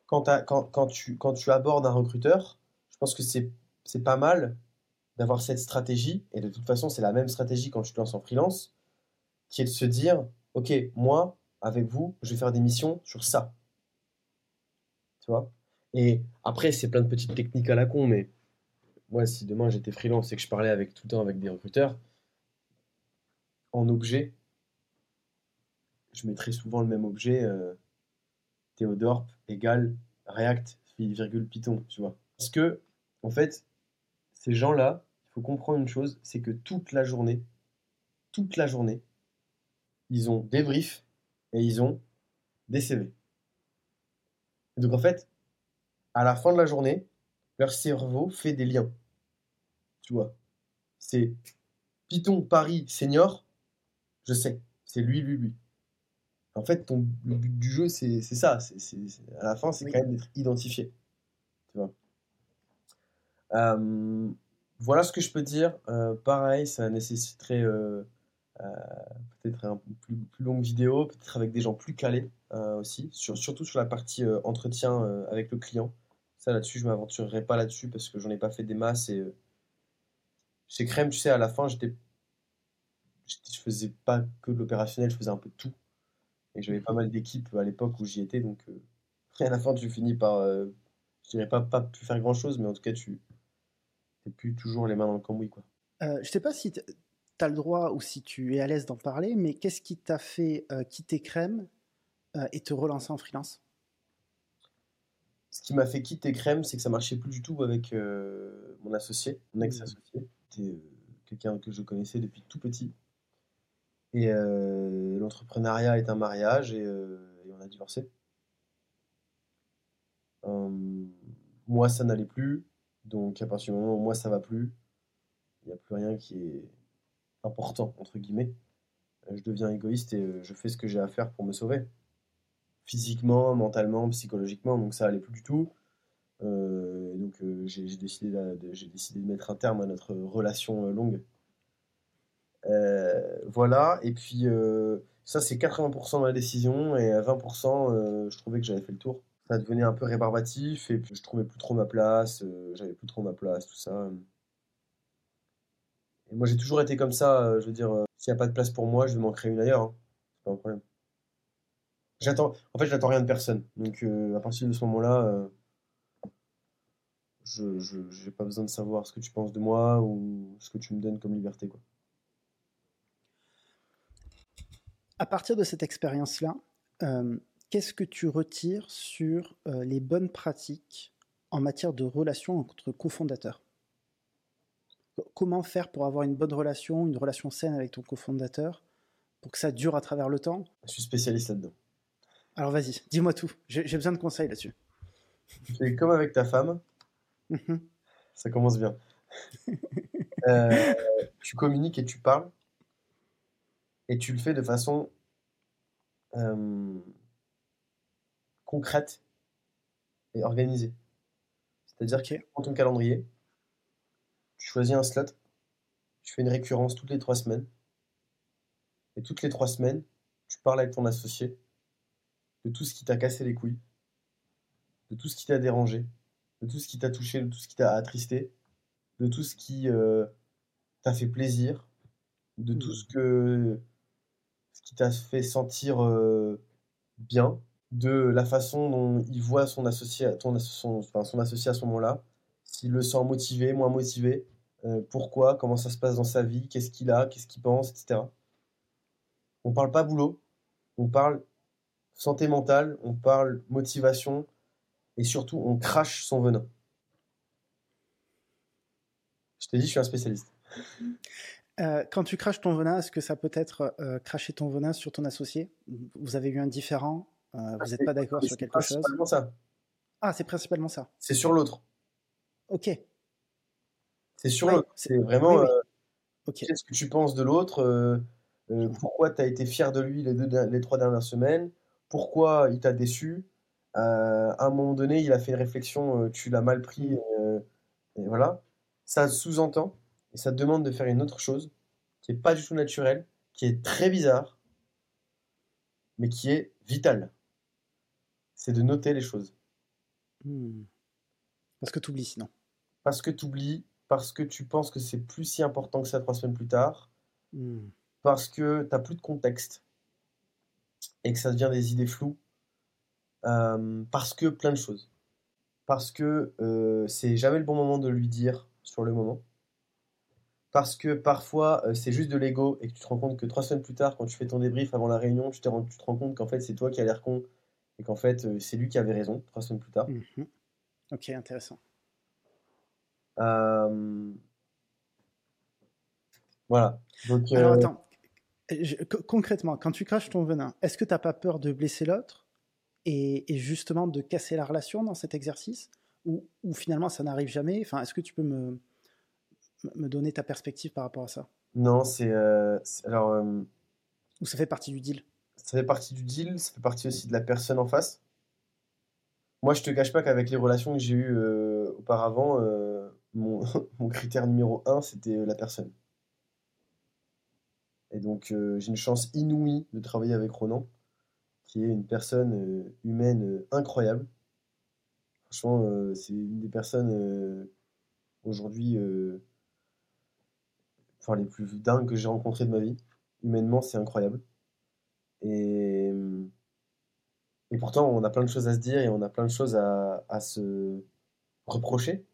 quand, tu abordes un recruteur, je pense que c'est pas mal d'avoir cette stratégie, et de toute façon, c'est la même stratégie quand tu te lances en freelance, qui est de se dire, OK, moi, avec vous, je vais faire des missions sur ça. Et après, c'est plein de petites techniques à la con, mais moi, si demain j'étais freelance et que je parlais avec tout le temps avec des recruteurs, en objet, je mettrais souvent le même objet, euh, Théodore égale React, virgule Python, tu vois. Parce que, en fait, ces gens-là, il faut comprendre une chose, c'est que toute la journée, toute la journée, ils ont des briefs et ils ont des CV donc en fait, à la fin de la journée, leur cerveau fait des liens. Tu vois, c'est Python Paris senior, je sais, c'est lui, lui, lui. En fait, ton, le but du jeu, c'est ça. à la fin, c'est quand même d'être identifié. Tu vois. Euh, voilà ce que je peux dire. Euh, pareil, ça nécessiterait euh, peut-être un plus, plus longue vidéo, peut-être avec des gens plus calés aussi, surtout sur la partie entretien avec le client. Ça là-dessus, je m'aventurerai pas là-dessus parce que j'en ai pas fait des masses et chez Crème, tu sais, à la fin, j'étais je faisais pas que de l'opérationnel, je faisais un peu tout. Et j'avais pas mal d'équipes à l'époque où j'y étais, donc à la fin, tu finis par, je dirais pas, pas plus faire grand chose, mais en tout cas, tu n'es plus toujours les mains dans le cambouis. Quoi. Euh, je sais pas si tu as le droit ou si tu es à l'aise d'en parler, mais qu'est-ce qui t'a fait euh, quitter Crème euh, et te relancer en freelance Ce qui m'a fait quitter Crème, c'est que ça marchait plus du tout avec mon associé, mon ex-associé. C'était quelqu'un que je connaissais depuis tout petit. Et l'entrepreneuriat est un mariage et, et on a divorcé. moi, ça n'allait plus. Donc, à partir du moment où moi, ça va plus, il n'y a plus rien qui est important, entre guillemets. Je deviens égoïste et euh, je fais ce que j'ai à faire pour me sauver. Physiquement, mentalement, psychologiquement, donc ça allait plus du tout. Euh, donc euh, j'ai décidé, de, mettre un terme à notre relation longue. voilà, et puis ça c'est 80% de ma décision et à 20% je trouvais que j'avais fait le tour ça devenait un peu rébarbatif et puis je trouvais plus trop ma place, euh, j'avais plus trop ma place, tout ça. Et moi j'ai toujours été comme ça, euh, je veux dire, euh, s'il n'y a pas de place pour moi, je vais m'en créer une ailleurs, hein. c'est pas un problème. J'attends, en fait, j'attends rien de personne. Donc à partir de ce moment-là, je n'ai pas besoin de savoir ce que tu penses de moi ou ce que tu me donnes comme liberté. Quoi. À partir de cette expérience-là, qu'est-ce que tu retires sur euh, les bonnes pratiques en matière de relation entre cofondateurs? Comment faire pour avoir une bonne relation, une relation saine avec ton cofondateur, pour que ça dure à travers le temps? Je suis spécialiste là-dedans. Alors vas-y, dis-moi tout. J'ai besoin de conseils là-dessus. C'est comme avec ta femme. Mmh ça commence bien. Euh, tu communiques et tu parles. Et tu le fais de façon euh, concrète et organisée. C'est-à-dire que tu prends ton calendrier, tu choisis un slot, tu fais une récurrence toutes les trois semaines, et toutes les trois semaines, tu parles avec ton associé de tout ce qui t'a cassé les couilles, de tout ce qui t'a dérangé, de tout ce qui t'a touché, de tout ce qui t'a attristé, de tout ce qui euh, t'a fait plaisir, de tout mmh. ce que ce qui t'a fait sentir euh, bien, de la façon dont il voit son associé, son, son associé à ce moment-là, s'il le sent motivé, moins motivé, euh, pourquoi, comment ça se passe dans sa vie, qu'est-ce qu'il a, qu'est-ce qu'il pense, etc. On parle pas boulot, on parle santé mentale, on parle motivation et surtout on crache son venin. Je t'ai dit, je suis un spécialiste. Euh, quand tu craches ton venin, est-ce que ça peut être euh, cracher ton venin sur ton associé? Vous avez eu un différent euh, vous n'êtes pas d'accord sur quelque chose? C'est ça. Ah, c'est principalement ça. C'est sur l'autre. Ok. C'est sur l'autre. C'est vraiment. Qu'est-ce que tu penses de l'autre Pourquoi tu as été fier de lui les, deux, les trois dernières semaines? Pourquoi il t'a déçu À un moment donné, il a fait une réflexion, tu l'as mal pris. et voilà. Ça sous-entend et ça te demande de faire une autre chose qui n'est pas du tout naturelle, qui est très bizarre, mais qui est vitale c'est de noter les choses. Hmm. Parce que tu oublies sinon. Parce que tu oublies, parce que tu penses que c'est plus si important que ça trois semaines plus tard, hmm. parce que tu n'as plus de contexte et que ça devient des idées floues, euh, parce que plein de choses. Parce que euh, c'est jamais le bon moment de lui dire sur le moment. Parce que parfois euh, c'est juste de l'ego et que tu te rends compte que trois semaines plus tard, quand tu fais ton débrief avant la réunion, tu te rends compte qu'en fait c'est toi qui as l'air con et qu'en fait, c'est lui qui avait raison, trois semaines plus tard. Mhm. Ok, intéressant. Voilà. Donc, Alors euh, concrètement, quand tu craches ton venin, est-ce que tu n'as pas peur de blesser l'autre et, justement de casser la relation dans cet exercice ou, finalement ça n'arrive jamais? Enfin, Est-ce que tu peux me, me donner ta perspective par rapport à ça? Non, c'est... alors... Ou ça fait partie du deal? ça fait partie du deal, ça fait partie aussi de la personne en face. Moi, je te cache pas qu'avec les relations que j'ai eues euh, auparavant, euh, mon, critère numéro un, c'était la personne. Et donc, euh, j'ai une chance inouïe de travailler avec Ronan, qui est une personne euh, humaine euh, incroyable. Franchement, c'est une des personnes aujourd'hui, enfin, les plus dingues que j'ai rencontrées de ma vie. Humainement, c'est incroyable. Et, pourtant, on a plein de choses à se dire et on a plein de choses à se reprocher.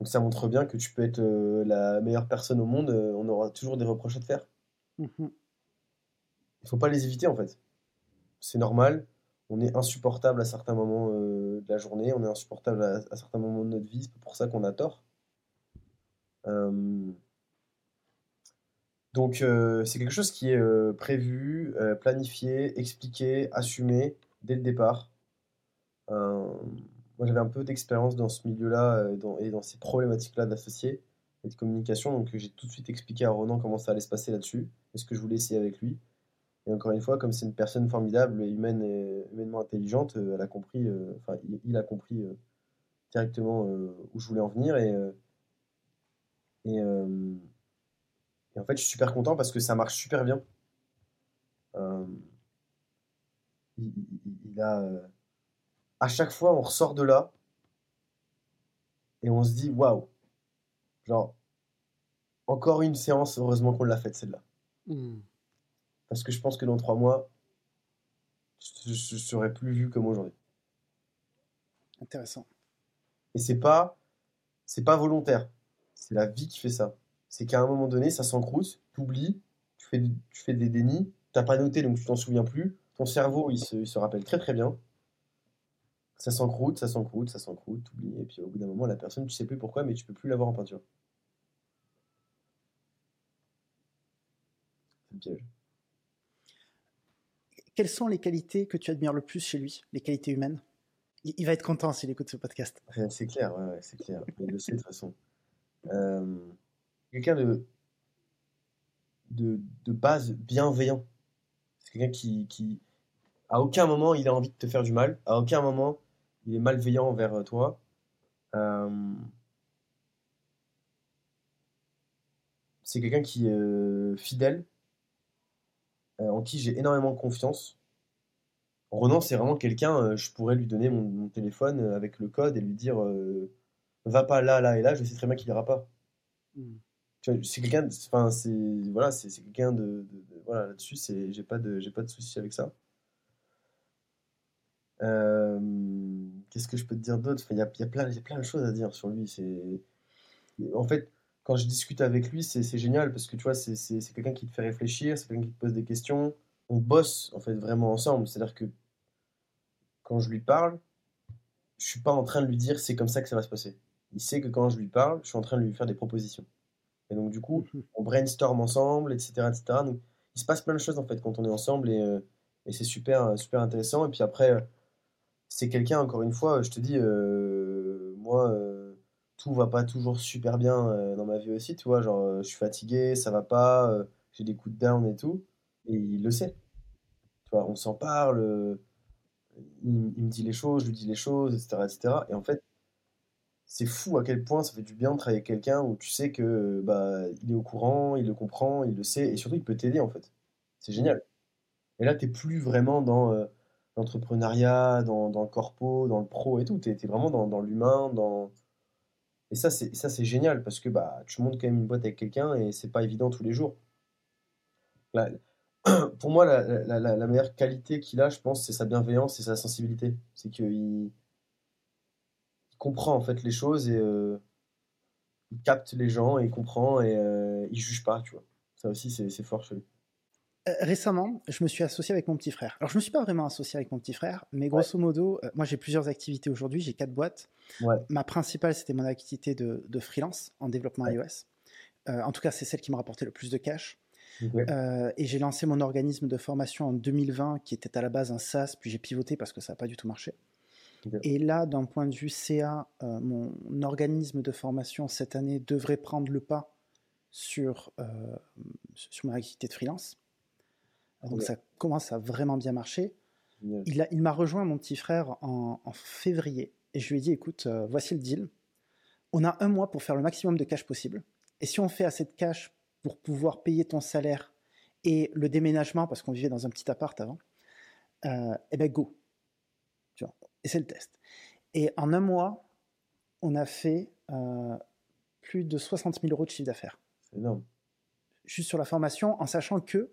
Donc ça montre bien que tu peux être la meilleure personne au monde, on aura toujours des reproches à te faire. Mmh Il faut pas les éviter en fait. C'est normal. On est insupportable à certains moments euh, de la journée, on est insupportable à, certains moments de notre vie, c'est pour ça qu'on a tort. Donc euh, c'est quelque chose qui est euh, prévu, planifié, expliqué, assumé dès le départ. moi j'avais un peu d'expérience dans ce milieu-là et dans ces problématiques-là d'associés et de communication. Donc j'ai tout de suite expliqué à Ronan comment ça allait se passer là-dessus et ce que je voulais essayer avec lui. Et encore une fois, comme c'est une personne formidable, et humainement intelligente, euh, elle a compris, euh, enfin il, a compris euh, directement où je voulais en venir et en fait je suis super content parce que ça marche super bien. il, a à chaque fois on ressort de là et on se dit waouh Genre, encore une séance, heureusement qu'on l'a faite celle-là. Hmm. Parce que je pense que dans trois mois, je, ne serai plus vu comme aujourd'hui. Intéressant. Et c'est pas, c'est pas volontaire. C'est la vie qui fait ça. C'est qu'à un moment donné, ça s'encroute, tu oublies, tu fais, tu fais des dénis, t'as pas noté donc tu t'en souviens plus. Ton cerveau, il se, il se rappelle très très bien ça s'encroute, ça s'encroute, ça s'encroute, t'oublies, et puis au bout d'un moment, la personne, tu sais plus pourquoi, mais tu peux plus l'avoir en peinture. C'est le piège. Quelles sont les qualités que tu admires le plus chez lui, les qualités humaines? Il, va être content s'il écoute ce podcast. C'est clair, ouais, c'est clair. Il le sait de toute façon. Euh, quelqu'un de, de, de, base bienveillant. C'est quelqu'un qui, qui, à aucun moment, il a envie de te faire du mal. À aucun moment, il est malveillant envers euh, toi. Euh, c'est quelqu'un qui est euh, fidèle, en qui j'ai énormément confiance. Ronan, c'est vraiment quelqu'un, je pourrais lui donner mon, téléphone avec le code et lui dire va pas là, là et là, je sais très bien qu'il ira pas. Hmm. C'est quelqu'un, enfin, c'est voilà, c'est quelqu'un de, voilà là-dessus, c'est j'ai pas de j'ai pas de souci avec ça. Euh, qu'est-ce que je peux te dire d'autre? Il y, a, y, a plein, y a plein de choses à dire sur lui. C'est en fait quand je discute avec lui, c'est génial parce que tu vois, c'est quelqu'un qui te fait réfléchir, c'est quelqu'un qui te pose des questions. On bosse en fait vraiment ensemble. C'est-à-dire que quand je lui parle, je suis pas en train de lui dire c'est comme ça que ça va se passer. Il sait que quand je lui parle, je suis en train de lui faire des propositions. Et donc du coup, mhm. on brainstorm ensemble, etc., etc. Donc il se passe plein de choses en fait quand on est ensemble et, euh, et c'est super, super intéressant. Et puis après c'est quelqu'un, encore une fois, je te dis, euh, moi, euh, tout va pas toujours super bien euh, dans ma vie aussi, tu vois, genre, je suis fatigué, ça va pas, j'ai des coups de down et tout, et il le sait. Tu vois, on s'en parle, il, me dit les choses, je lui dis les choses, etc., etc. Et en fait, c'est fou à quel point ça fait du bien de travailler avec quelqu'un où tu sais que bah il est au courant, il le comprend, il le sait, et surtout il peut t'aider en fait. C'est génial. Et là, tu n'es plus vraiment dans l'entrepreneuriat, dans, dans, le corpo, dans le pro et tout. Tu es, vraiment dans, dans l'humain, dans... Et ça, c'est, ça, c'est génial parce que bah, tu montes quand même une boîte avec quelqu'un et c'est pas évident tous les jours. pour moi, la, la, meilleure qualité qu'il a, je pense, c'est sa bienveillance et sa sensibilité. C'est qu'il il comprend en fait les choses et euh, il capte les gens et il comprend et euh, il juge pas, tu vois. Ça aussi, c'est, c'est fort chez lui. Euh, récemment, je me suis associé avec mon petit frère. Alors, je me suis pas vraiment associé avec mon petit frère, mais grosso modo, euh, moi j'ai plusieurs activités aujourd'hui. J'ai quatre boîtes. Ma principale, c'était mon activité de, freelance en développement iOS. Euh, en tout cas, c'est celle qui me rapportait le plus de cash. et j'ai lancé mon organisme de formation en 2020, qui était à la base un SaaS, puis j'ai pivoté parce que ça n'a pas du tout marché. Et là, d'un point de vue CA, mon organisme de formation cette année devrait prendre le pas sur, sur ma activité de freelance. Donc ça commence à vraiment bien marcher. Il, il m'a rejoint, mon petit frère, en, février. Et je lui ai dit, écoute, euh, voici le deal. On a un mois pour faire le maximum de cash possible. Et si on fait assez de cash pour pouvoir payer ton salaire Et le déménagement, parce qu'on vivait dans un petit appart avant, euh, eh ben go. Tu vois, et c'est le test. Et en un mois, on a fait euh, plus de 60 000 euros de chiffre d'affaires. C'est énorme. Juste sur la formation, en sachant que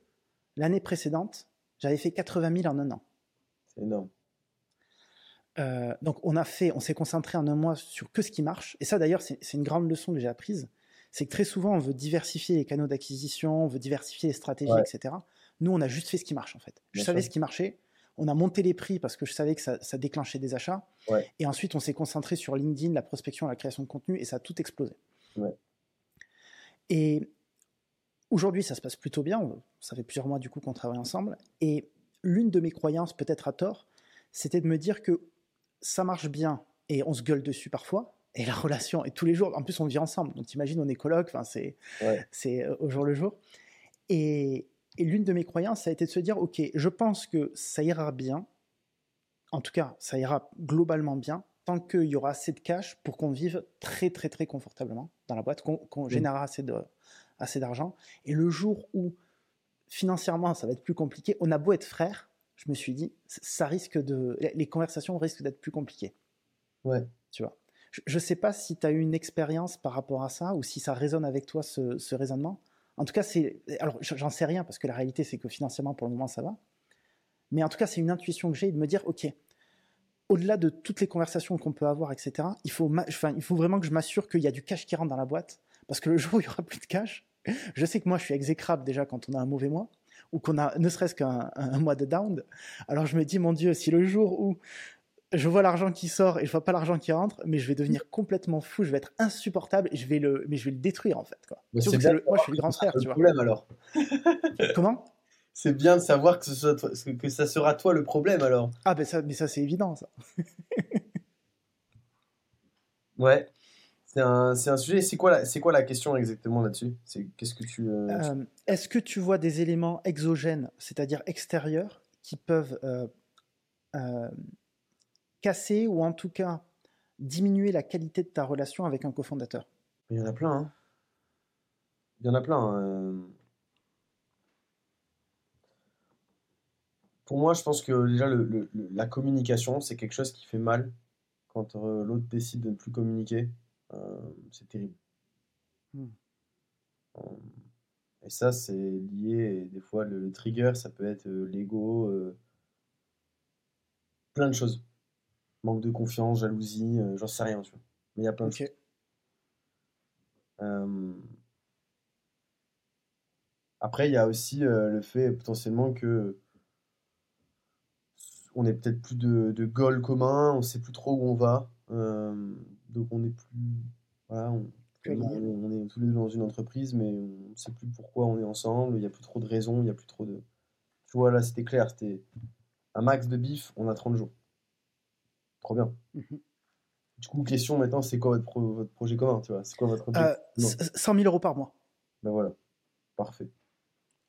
l'année précédente, j'avais fait 80 000 en un an. C'est énorme. Euh, donc on a fait, on s'est concentré en un mois sur que ce qui marche. Et ça d'ailleurs, c'est une grande leçon que j'ai apprise. C'est que très souvent, on veut diversifier les canaux d'acquisition, on veut diversifier les stratégies, etc. Nous, on a juste fait ce qui marche en fait. Je savais ce qui marchait. On a monté les prix parce que je savais que ça, déclenchait des achats. Et ensuite, on s'est concentré sur LinkedIn, la prospection, la création de contenu, et ça a tout explosé. Et aujourd'hui, ça se passe plutôt bien. Ça fait plusieurs mois du coup qu'on travaille ensemble. Et l'une de mes croyances, peut-être à tort, c'était de me dire que ça marche bien et on se gueule dessus parfois. Et la relation, et tous les jours, en plus on vit ensemble, donc t'imagines, on est coloc, c'est c'est euh, au jour le jour. Et, et l'une de mes croyances, ça a été de se dire, ok, je pense que ça ira bien, en tout cas, ça ira globalement bien, tant qu'il y aura assez de cash pour qu'on vive très très très confortablement dans la boîte, qu'on mmh. générera assez de assez d'argent. Et le jour où financièrement ça va être plus compliqué, on a beau être frères, je me suis dit, ça risque de, les conversations risquent d'être plus compliquées. Ouais. Tu vois. Je ne sais pas si tu as eu une expérience par rapport à ça ou si ça résonne avec toi ce, raisonnement. En tout cas, c'est. Alors, j'en sais rien parce que la réalité, c'est que financièrement, pour le moment, ça va. Mais en tout cas, c'est une intuition que j'ai de me dire ok, au-delà de toutes les conversations qu'on peut avoir, etc., il faut, enfin, il faut vraiment que je m'assure qu'il y a du cash qui rentre dans la boîte. Parce que le jour où il n'y aura plus de cash, je sais que moi, je suis exécrable déjà quand on a un mauvais mois ou qu'on a ne serait-ce qu'un mois de down. Alors je me dis, mon Dieu, si le jour où je vois l'argent qui sort et je vois pas l'argent qui rentre, mais je vais devenir complètement fou, je vais être insupportable et je vais le, mais je vais le détruire en fait. Quoi. moi, je suis le grand frère, tu vois. problème alors. Comment? C'est bien de savoir que, ce soit que ça sera toi le problème alors. Ah ben ça, mais ça c'est évident ça. ouais. C'est un, un, sujet. C'est quoi, la, quoi la question exactement là-dessus? C'est qu'est-ce que tu. Euh, euh, est-ce que tu vois des éléments exogènes, c'est-à-dire extérieurs, qui peuvent euh, casser ou en tout cas diminuer la qualité de ta relation avec un cofondateur? Il y en a plein. Hein. Il y en a plein. Hein. Pour moi, je pense que déjà le, la communication, c'est quelque chose qui fait mal quand l'autre décide de ne plus communiquer. Euh, c'est terrible. Hmm. Euh, et ça, c'est lié, des fois, le, trigger, ça peut être euh, l'ego, plein de choses. Manque de confiance, jalousie, j'en sais rien, tu vois. Mais il y a plein de choses. Après, il y a aussi le fait potentiellement que on n'est peut-être plus de, de goal commun, on sait plus trop où on va. Donc on est plus. Voilà, on, est tous les deux dans une entreprise, mais on ne sait plus pourquoi on est ensemble, il n'y a plus trop de raisons, il n'y a plus trop de. Tu vois, là, c'était clair, c'était un max de bif, on a 30 jours. Trop bien. Mhm. Du coup, question maintenant, c'est quoi votre, votre, projet commun tu vois? C'est quoi votre euh, 100 000 euros par mois. Ben voilà, parfait.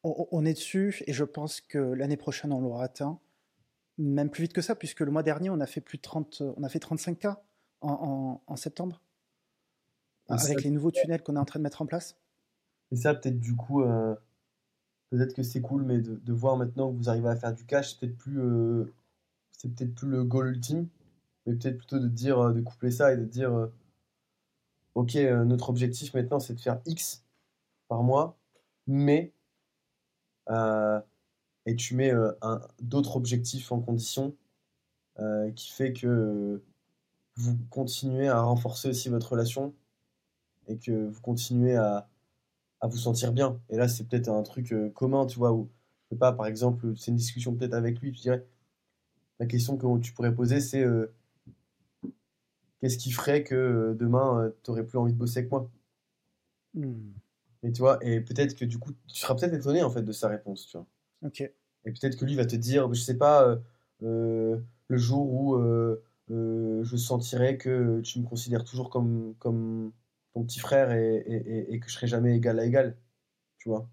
On, on est dessus et je pense que l'année prochaine, on l'aura atteint. Même plus vite que ça, puisque le mois dernier, on a fait plus de 30, on a fait 35K en, septembre Avec les nouveaux tunnels qu'on est en train de mettre en place. Et ça, peut-être du coup, euh, peut-être que c'est cool, mais de, voir maintenant que vous arrivez à faire du cash, c'est peut-être plus, euh, c'est peut-être plus le goal ultime, mais peut-être plutôt de dire, euh, de coupler ça et de dire, ok, notre objectif maintenant, c'est de faire X par mois, mais et tu mets d'autres objectifs en condition qui fait que vous continuez à renforcer aussi votre relation et que vous continuez à, à vous sentir bien. Et là, c'est peut-être un truc euh, commun, tu vois, où, je sais pas, par exemple, c'est une discussion peut-être avec lui, je dirais, la question que tu pourrais poser, c'est euh, qu'est-ce qui ferait que euh, demain, tu n'aurais plus envie de bosser avec moi? Hmm. Et tu vois, et peut-être que du coup, tu seras peut-être étonné en fait de sa réponse, tu vois. Ok. Et peut-être que lui va te dire, je sais pas, le jour où euh, je sentirais que tu me considères toujours comme, comme ton petit frère et, et, et que je serai jamais égal à égal, tu vois.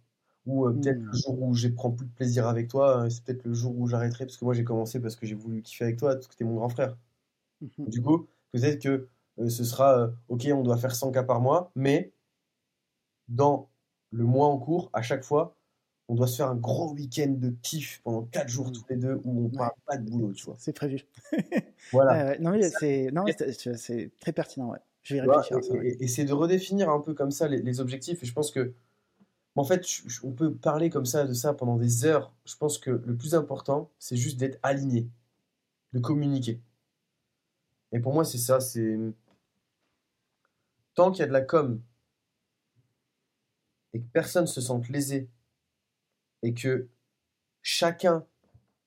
Ou euh, peut-être le mmh. jour où je prends plus de plaisir avec toi, euh, c'est peut-être le jour où j'arrêterai, parce que moi j'ai commencé parce que j'ai voulu kiffer avec toi, parce que tu es mon grand frère. Mmh du coup, peut-être que ce sera, ok, on doit faire 100 cas par mois, mais dans le mois en cours, à chaque fois, on doit se faire un gros week-end de kiff pendant 4 jours Mm. tous les deux où on parle pas de boulot, tu vois. C'est prévu. Voilà. Ouais. Non, mais c'est très pertinent. Ouais. Je vais réfléchir et, ouais. et- et c'est de redéfinir un peu comme ça les, les objectifs. Et je pense que, en fait, je- je- on peut parler comme ça de ça pendant des heures. Je pense que le plus important, c'est juste d'être aligné, de communiquer. Et pour moi, c'est ça. C'est tant qu'il y a de la com et que personne se sente lésé et que chacun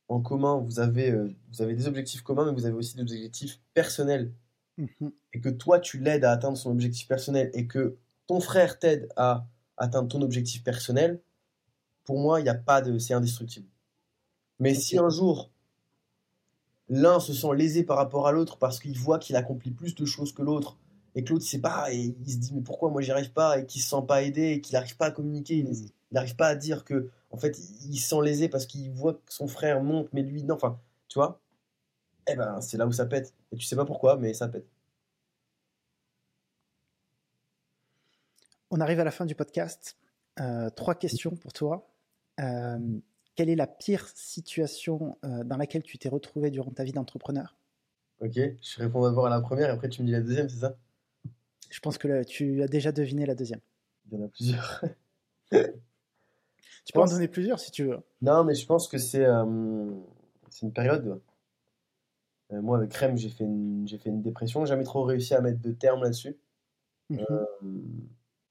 en commun, vous avez, euh, vous avez des objectifs communs, mais vous avez aussi des objectifs personnels Mhm. et que toi tu l'aides à atteindre son objectif personnel et que ton frère t'aide à atteindre ton objectif personnel, pour moi, il n'y a pas de. C'est indestructible. Mais si un jour l'un se sent lésé par rapport à l'autre parce qu'il voit qu'il accomplit plus de choses que l'autre et que l'autre sait pas et il se dit mais pourquoi moi j'y arrive pas et qu'il se sent pas aidé et qu'il n'arrive pas à communiquer, il Mm. n'arrive pas à dire que en fait il se sent lésé parce qu'il voit que son frère monte mais lui non, enfin tu vois, eh ben c'est là où ça pète et tu sais pas pourquoi mais ça pète. On arrive à la fin du podcast. Euh, trois questions pour toi. Euh, quelle est la pire situation euh, dans laquelle tu t'es retrouvé durant ta vie d'entrepreneur? Ok, je réponds d'abord à la première et après tu me dis la deuxième, c'est ça? Je pense que là, tu as déjà deviné la deuxième. Il y en a plusieurs. Tu peux en donner plusieurs si tu veux. Non, mais je pense que c'est euh, une période. Euh, moi, avec Crème, j'ai fait une, j'ai fait une dépression. Jamais trop réussi à mettre de terme là-dessus. Mhm. Euh,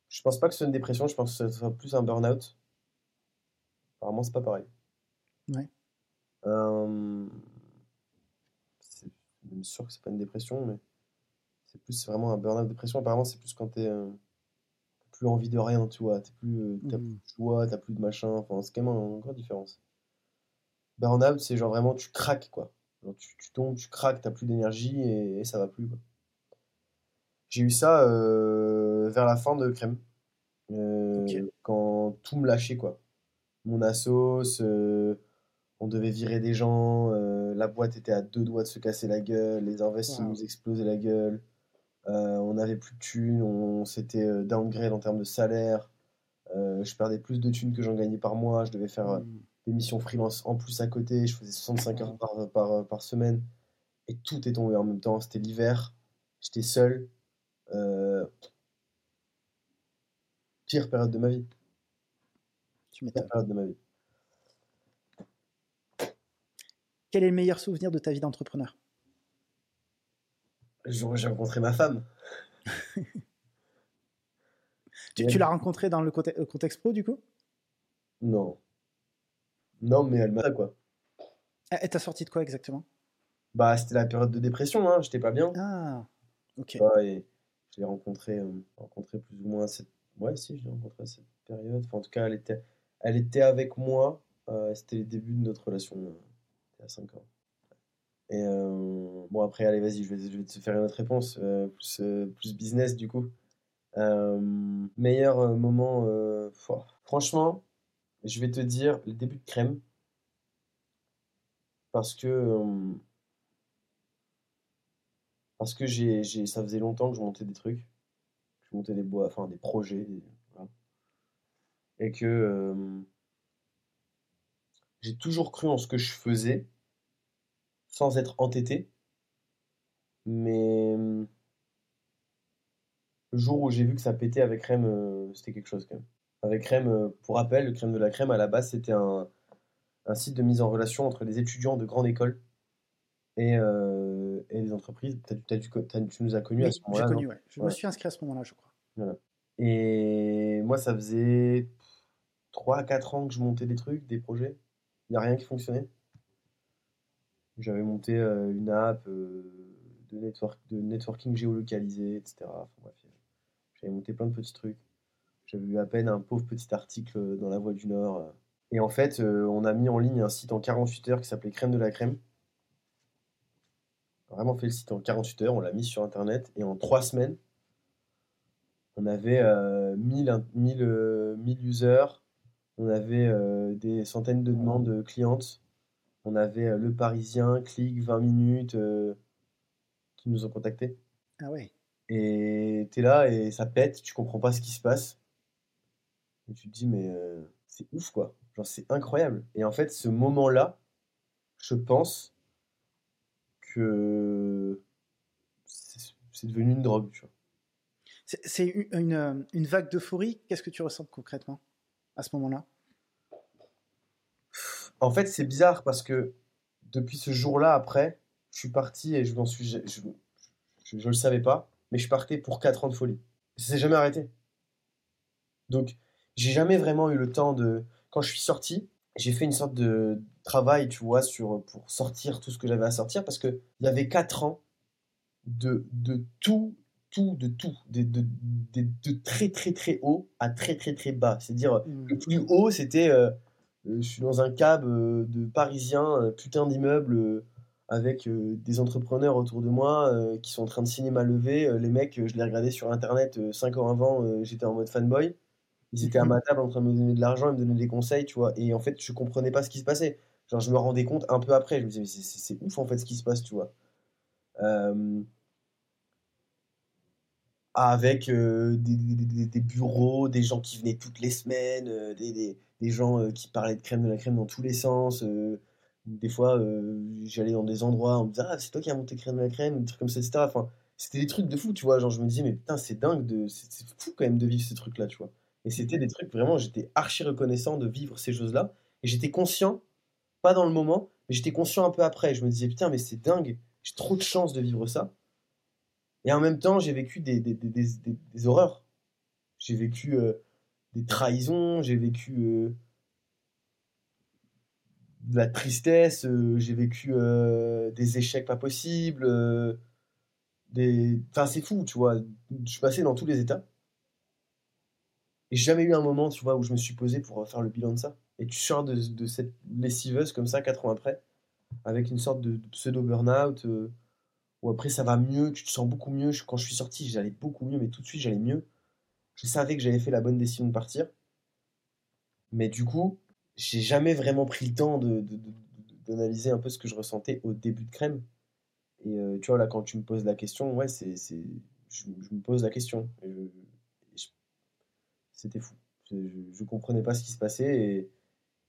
je pense pas que ce soit une dépression, je pense que ce soit plus un burn-out. Apparemment, c'est pas pareil. Ouais. Euh, c'est même sûr que c'est pas une dépression, mais c'est plus vraiment un burn-out dépression. Apparemment, c'est plus quand t'es euh, plus envie de rien, tu vois. Plus, euh, t'as plus Mhm. de joie, t'as plus de machin. Enfin, c'est quand même une grande différence. Burn-out, c'est genre vraiment tu craques, quoi. Genre, tu, tu tombes, tu craques, t'as plus d'énergie et, et ça va plus, quoi. J'ai eu ça euh, vers la fin de Crème. Euh. Quand tout me lâchait, quoi. Mon assos, euh, on devait virer des gens, la boîte était à deux doigts de se casser la gueule, les invests Wow. nous explosaient la gueule, on n'avait plus de thunes, on s'était euh, downgrade en termes de salaire, euh, je perdais plus de thunes que j'en gagnais par mois, je devais faire euh, Mhm. des missions freelance en plus à côté, je faisais 65 heures par, par, par semaine, et tout est tombé en même temps, c'était l'hiver, j'étais seul, euh, pire période de ma vie, Tu pire période de ma vie. Quel est le meilleur souvenir de ta vie d'entrepreneur? J'ai rencontré ma femme. Tu, l'as rencontré dans le contexte, le contexte pro du coup? Non. Non, mais elle m'a quoi. Elle t'a sorti de quoi exactement? Bah, c'était la période de dépression, hein, j'étais pas bien. Ah, ok. Et je l'ai rencontré, euh, rencontré plus ou moins à cette... Ouais, si, je l'ai rencontré à cette période. Enfin, en tout cas, elle était, elle était avec moi. euh, c'était les débuts de notre relation. euh, à 5 ans. Et euh, bon, après, allez, vas-y, je vais, te faire une autre réponse. euh, plus, euh, plus business, du coup. Meilleur moment... franchement, je vais te dire le début de crème. Parce que... parce que j'ai, j'ai, ça faisait longtemps que je montais des trucs. Je montais des bois, enfin des projets. Et que j'ai toujours cru en ce que je faisais sans être entêté. Mais euh, le jour où j'ai vu que ça pétait avec Crème, euh, c'était quelque chose quand même. Avec Crème, euh, pour rappel, le Crème de la Crème, à la base, c'était un, un site de mise en relation entre les étudiants de grande école et, euh, et les entreprises. Tu nous as connus à ce j'ai moment-là, non connu, ouais. Je me suis inscrit à ce moment-là, je crois. Voilà. Et moi, ça faisait 3 à 4 ans que je montais des trucs, des projets. Il n'y a rien qui fonctionnait. J'avais monté euh, une app euh, de, network, de networking géolocalisé, etc. Enfin, bref, j'avais monté plein de petits trucs. J'avais eu à peine un pauvre petit article dans la Voix du Nord. euh. Et en fait, euh, on a mis en ligne un site en 48 heures qui s'appelait Crème de la Crème. On a vraiment fait le site en 48 heures, on l'a mis sur Internet. Et en 3 semaines, on avait euh, 1000, in- 1000, euh, 1000 users, on avait euh, des centaines de demandes clientes, on avait euh, Le Parisien, Click, 20 minutes euh, qui nous ont contactés. Ah ouais. Et t'es là et ça pète, tu comprends pas ce qui se passe. Et tu te dis, mais euh, c'est ouf quoi. Genre, c'est incroyable. Et en fait, ce moment-là, je pense que c'est devenu une drogue, tu vois. C'est une, une, vague d'euphorie. Qu'est-ce que tu ressens concrètement à ce moment-là? En fait, c'est bizarre parce que depuis ce jour-là, après, je suis parti et je m'en suis. Je, je, le savais pas, mais je partais pour 4 ans de folie. Ça s'est jamais arrêté. Donc, j'ai jamais vraiment eu le temps de. Quand je suis sorti, j'ai fait une sorte de travail, tu vois, sur, pour sortir tout ce que j'avais à sortir parce qu'il y avait 4 ans de, de tout tout, de tout, de, de, de, très très très haut à très très très bas. C'est-à-dire, mmh. le plus haut, c'était euh, euh, je suis dans un cab euh, de parisien, putain d'immeuble, avec des entrepreneurs autour de moi qui sont en train de signer ma levée. les mecs, je les regardais sur internet 5 ans avant, j'étais en mode fanboy. Ils étaient à ma table en train de me donner de l'argent et me donner des conseils, tu vois. Et en fait, je comprenais pas ce qui se passait. Genre, je me rendais compte un peu après. Je me disais, mais c'est ouf en fait ce qui se passe, tu vois. Euh, avec euh, des, bureaux, des gens qui venaient toutes les semaines, euh, des, gens euh, qui parlaient de crème de la crème dans tous les sens. des fois, j'allais dans des endroits, on me disait Ah, c'est toi qui as monté crème de la crème, des trucs comme ça, etc. Enfin, c'était des trucs de fou, tu vois. Genre, je me disais, mais putain, c'est dingue, de... c'est fou quand même de vivre ces trucs-là, tu vois. Et c'était des trucs vraiment, j'étais archi reconnaissant de vivre ces choses-là. Et j'étais conscient, pas dans le moment, mais j'étais conscient un peu après. Je me disais, putain, mais c'est dingue, j'ai trop de chance de vivre ça. Et en même temps, j'ai vécu des, des, des, des, horreurs. J'ai vécu euh, des trahisons, j'ai vécu euh, de la tristesse, euh, j'ai vécu des échecs pas possibles. des... Enfin, c'est fou, tu vois. Je suis passé dans tous les états. Et j'ai jamais eu un moment, tu vois, où je me suis posé pour faire le bilan de ça. Et tu sors de, cette lessiveuse comme ça, quatre ans après, avec une sorte de, pseudo-burnout ou après ça va mieux, tu te sens beaucoup mieux. Quand je suis sorti, j'allais beaucoup mieux, mais tout de suite j'allais mieux. Je savais que j'avais fait la bonne décision de partir. Mais du coup, j'ai jamais vraiment pris le temps d'analyser un peu ce que je ressentais au début de crème. Et euh, tu vois, là, quand tu me poses la question, ouais, c'est, je, me pose la question. c'était fou. Je, comprenais pas ce qui se passait.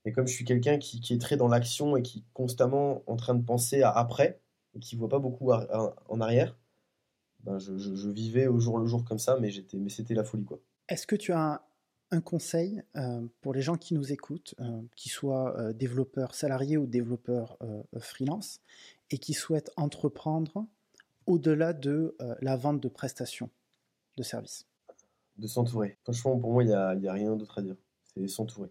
Et, comme je suis quelqu'un qui, qui, est très dans l'action et qui est constamment en train de penser à après, et qui voit pas beaucoup en arrière, ben je, je, vivais au jour le jour comme ça, mais, j'étais, mais c'était la folie. quoi. Est-ce que tu as un, conseil euh, pour les gens qui nous écoutent, euh, qui soient euh, développeurs salariés ou développeurs freelance, et qui souhaitent entreprendre au-delà de la vente de prestations de services? De s'entourer. Franchement, pour moi, il n'y a, y a rien d'autre à dire. C'est s'entourer.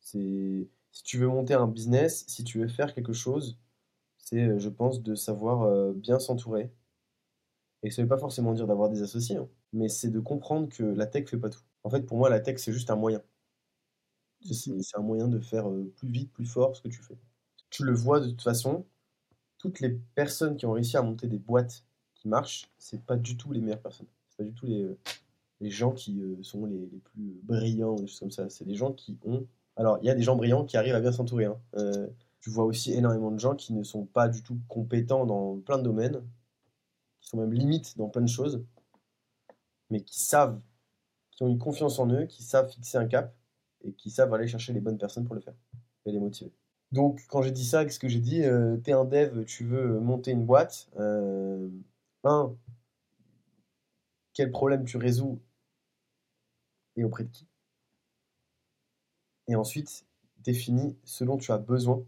C'est si tu veux monter un business, si tu veux faire quelque chose, c'est, je pense, de savoir bien s'entourer. Et ça ne veut pas forcément dire d'avoir des associés, hein, mais c'est de comprendre que la tech fait pas tout. En fait, pour moi, la tech, c'est juste un moyen. C'est mmh un moyen de faire euh, plus vite, plus fort ce que tu fais. Tu le vois de toute façon, toutes les personnes qui ont réussi à monter des boîtes qui marchent, c'est pas du tout les meilleures personnes. C'est pas du tout les, les gens qui sont les, les, plus brillants, des choses comme ça. C'est des gens qui ont. Alors, il y a des gens brillants qui arrivent à bien s'entourer. Hein tu vois aussi énormément de gens qui ne sont pas du tout compétents dans plein de domaines, même limites dans plein de choses, mais qui savent, qui ont une confiance en eux, qui savent fixer un cap et qui savent aller chercher les bonnes personnes pour le faire et les motiver. Donc, quand j'ai dit ça, qu'est-ce que j'ai dit euh, T'es un dev, tu veux monter une boîte. Euh, un, quel problème tu résous et auprès de qui? Et ensuite, définis ce dont tu as besoin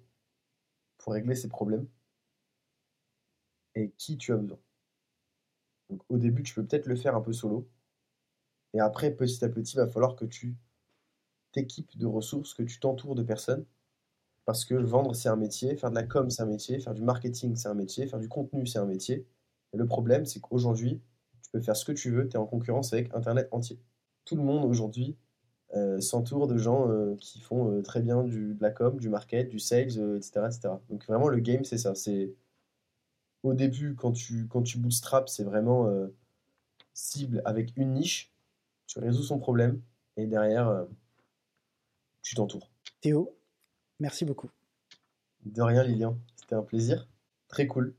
pour régler ces problèmes et qui tu as besoin. Au début, tu peux peut-être le faire un peu solo. Et après, petit à petit, il va falloir que tu t'équipes de ressources, que tu t'entoures de personnes. Parce que vendre, c'est un métier, faire de la com, c'est un métier, faire du marketing, c'est un métier, faire du contenu, c'est un métier. Et le problème, c'est qu'aujourd'hui, tu peux faire ce que tu veux, tu es en concurrence avec Internet entier. Tout le monde aujourd'hui euh, s'entoure de gens euh, qui font euh, très bien du, de la com, du market, du sales, etc., etc. Donc vraiment, le game, c'est ça. Au début, quand tu, quand tu bootstrap, c'est vraiment cible avec une niche, tu résous son problème, et derrière, tu t'entoures. Théo, merci beaucoup. De rien, Lilian. C'était un plaisir. Très cool.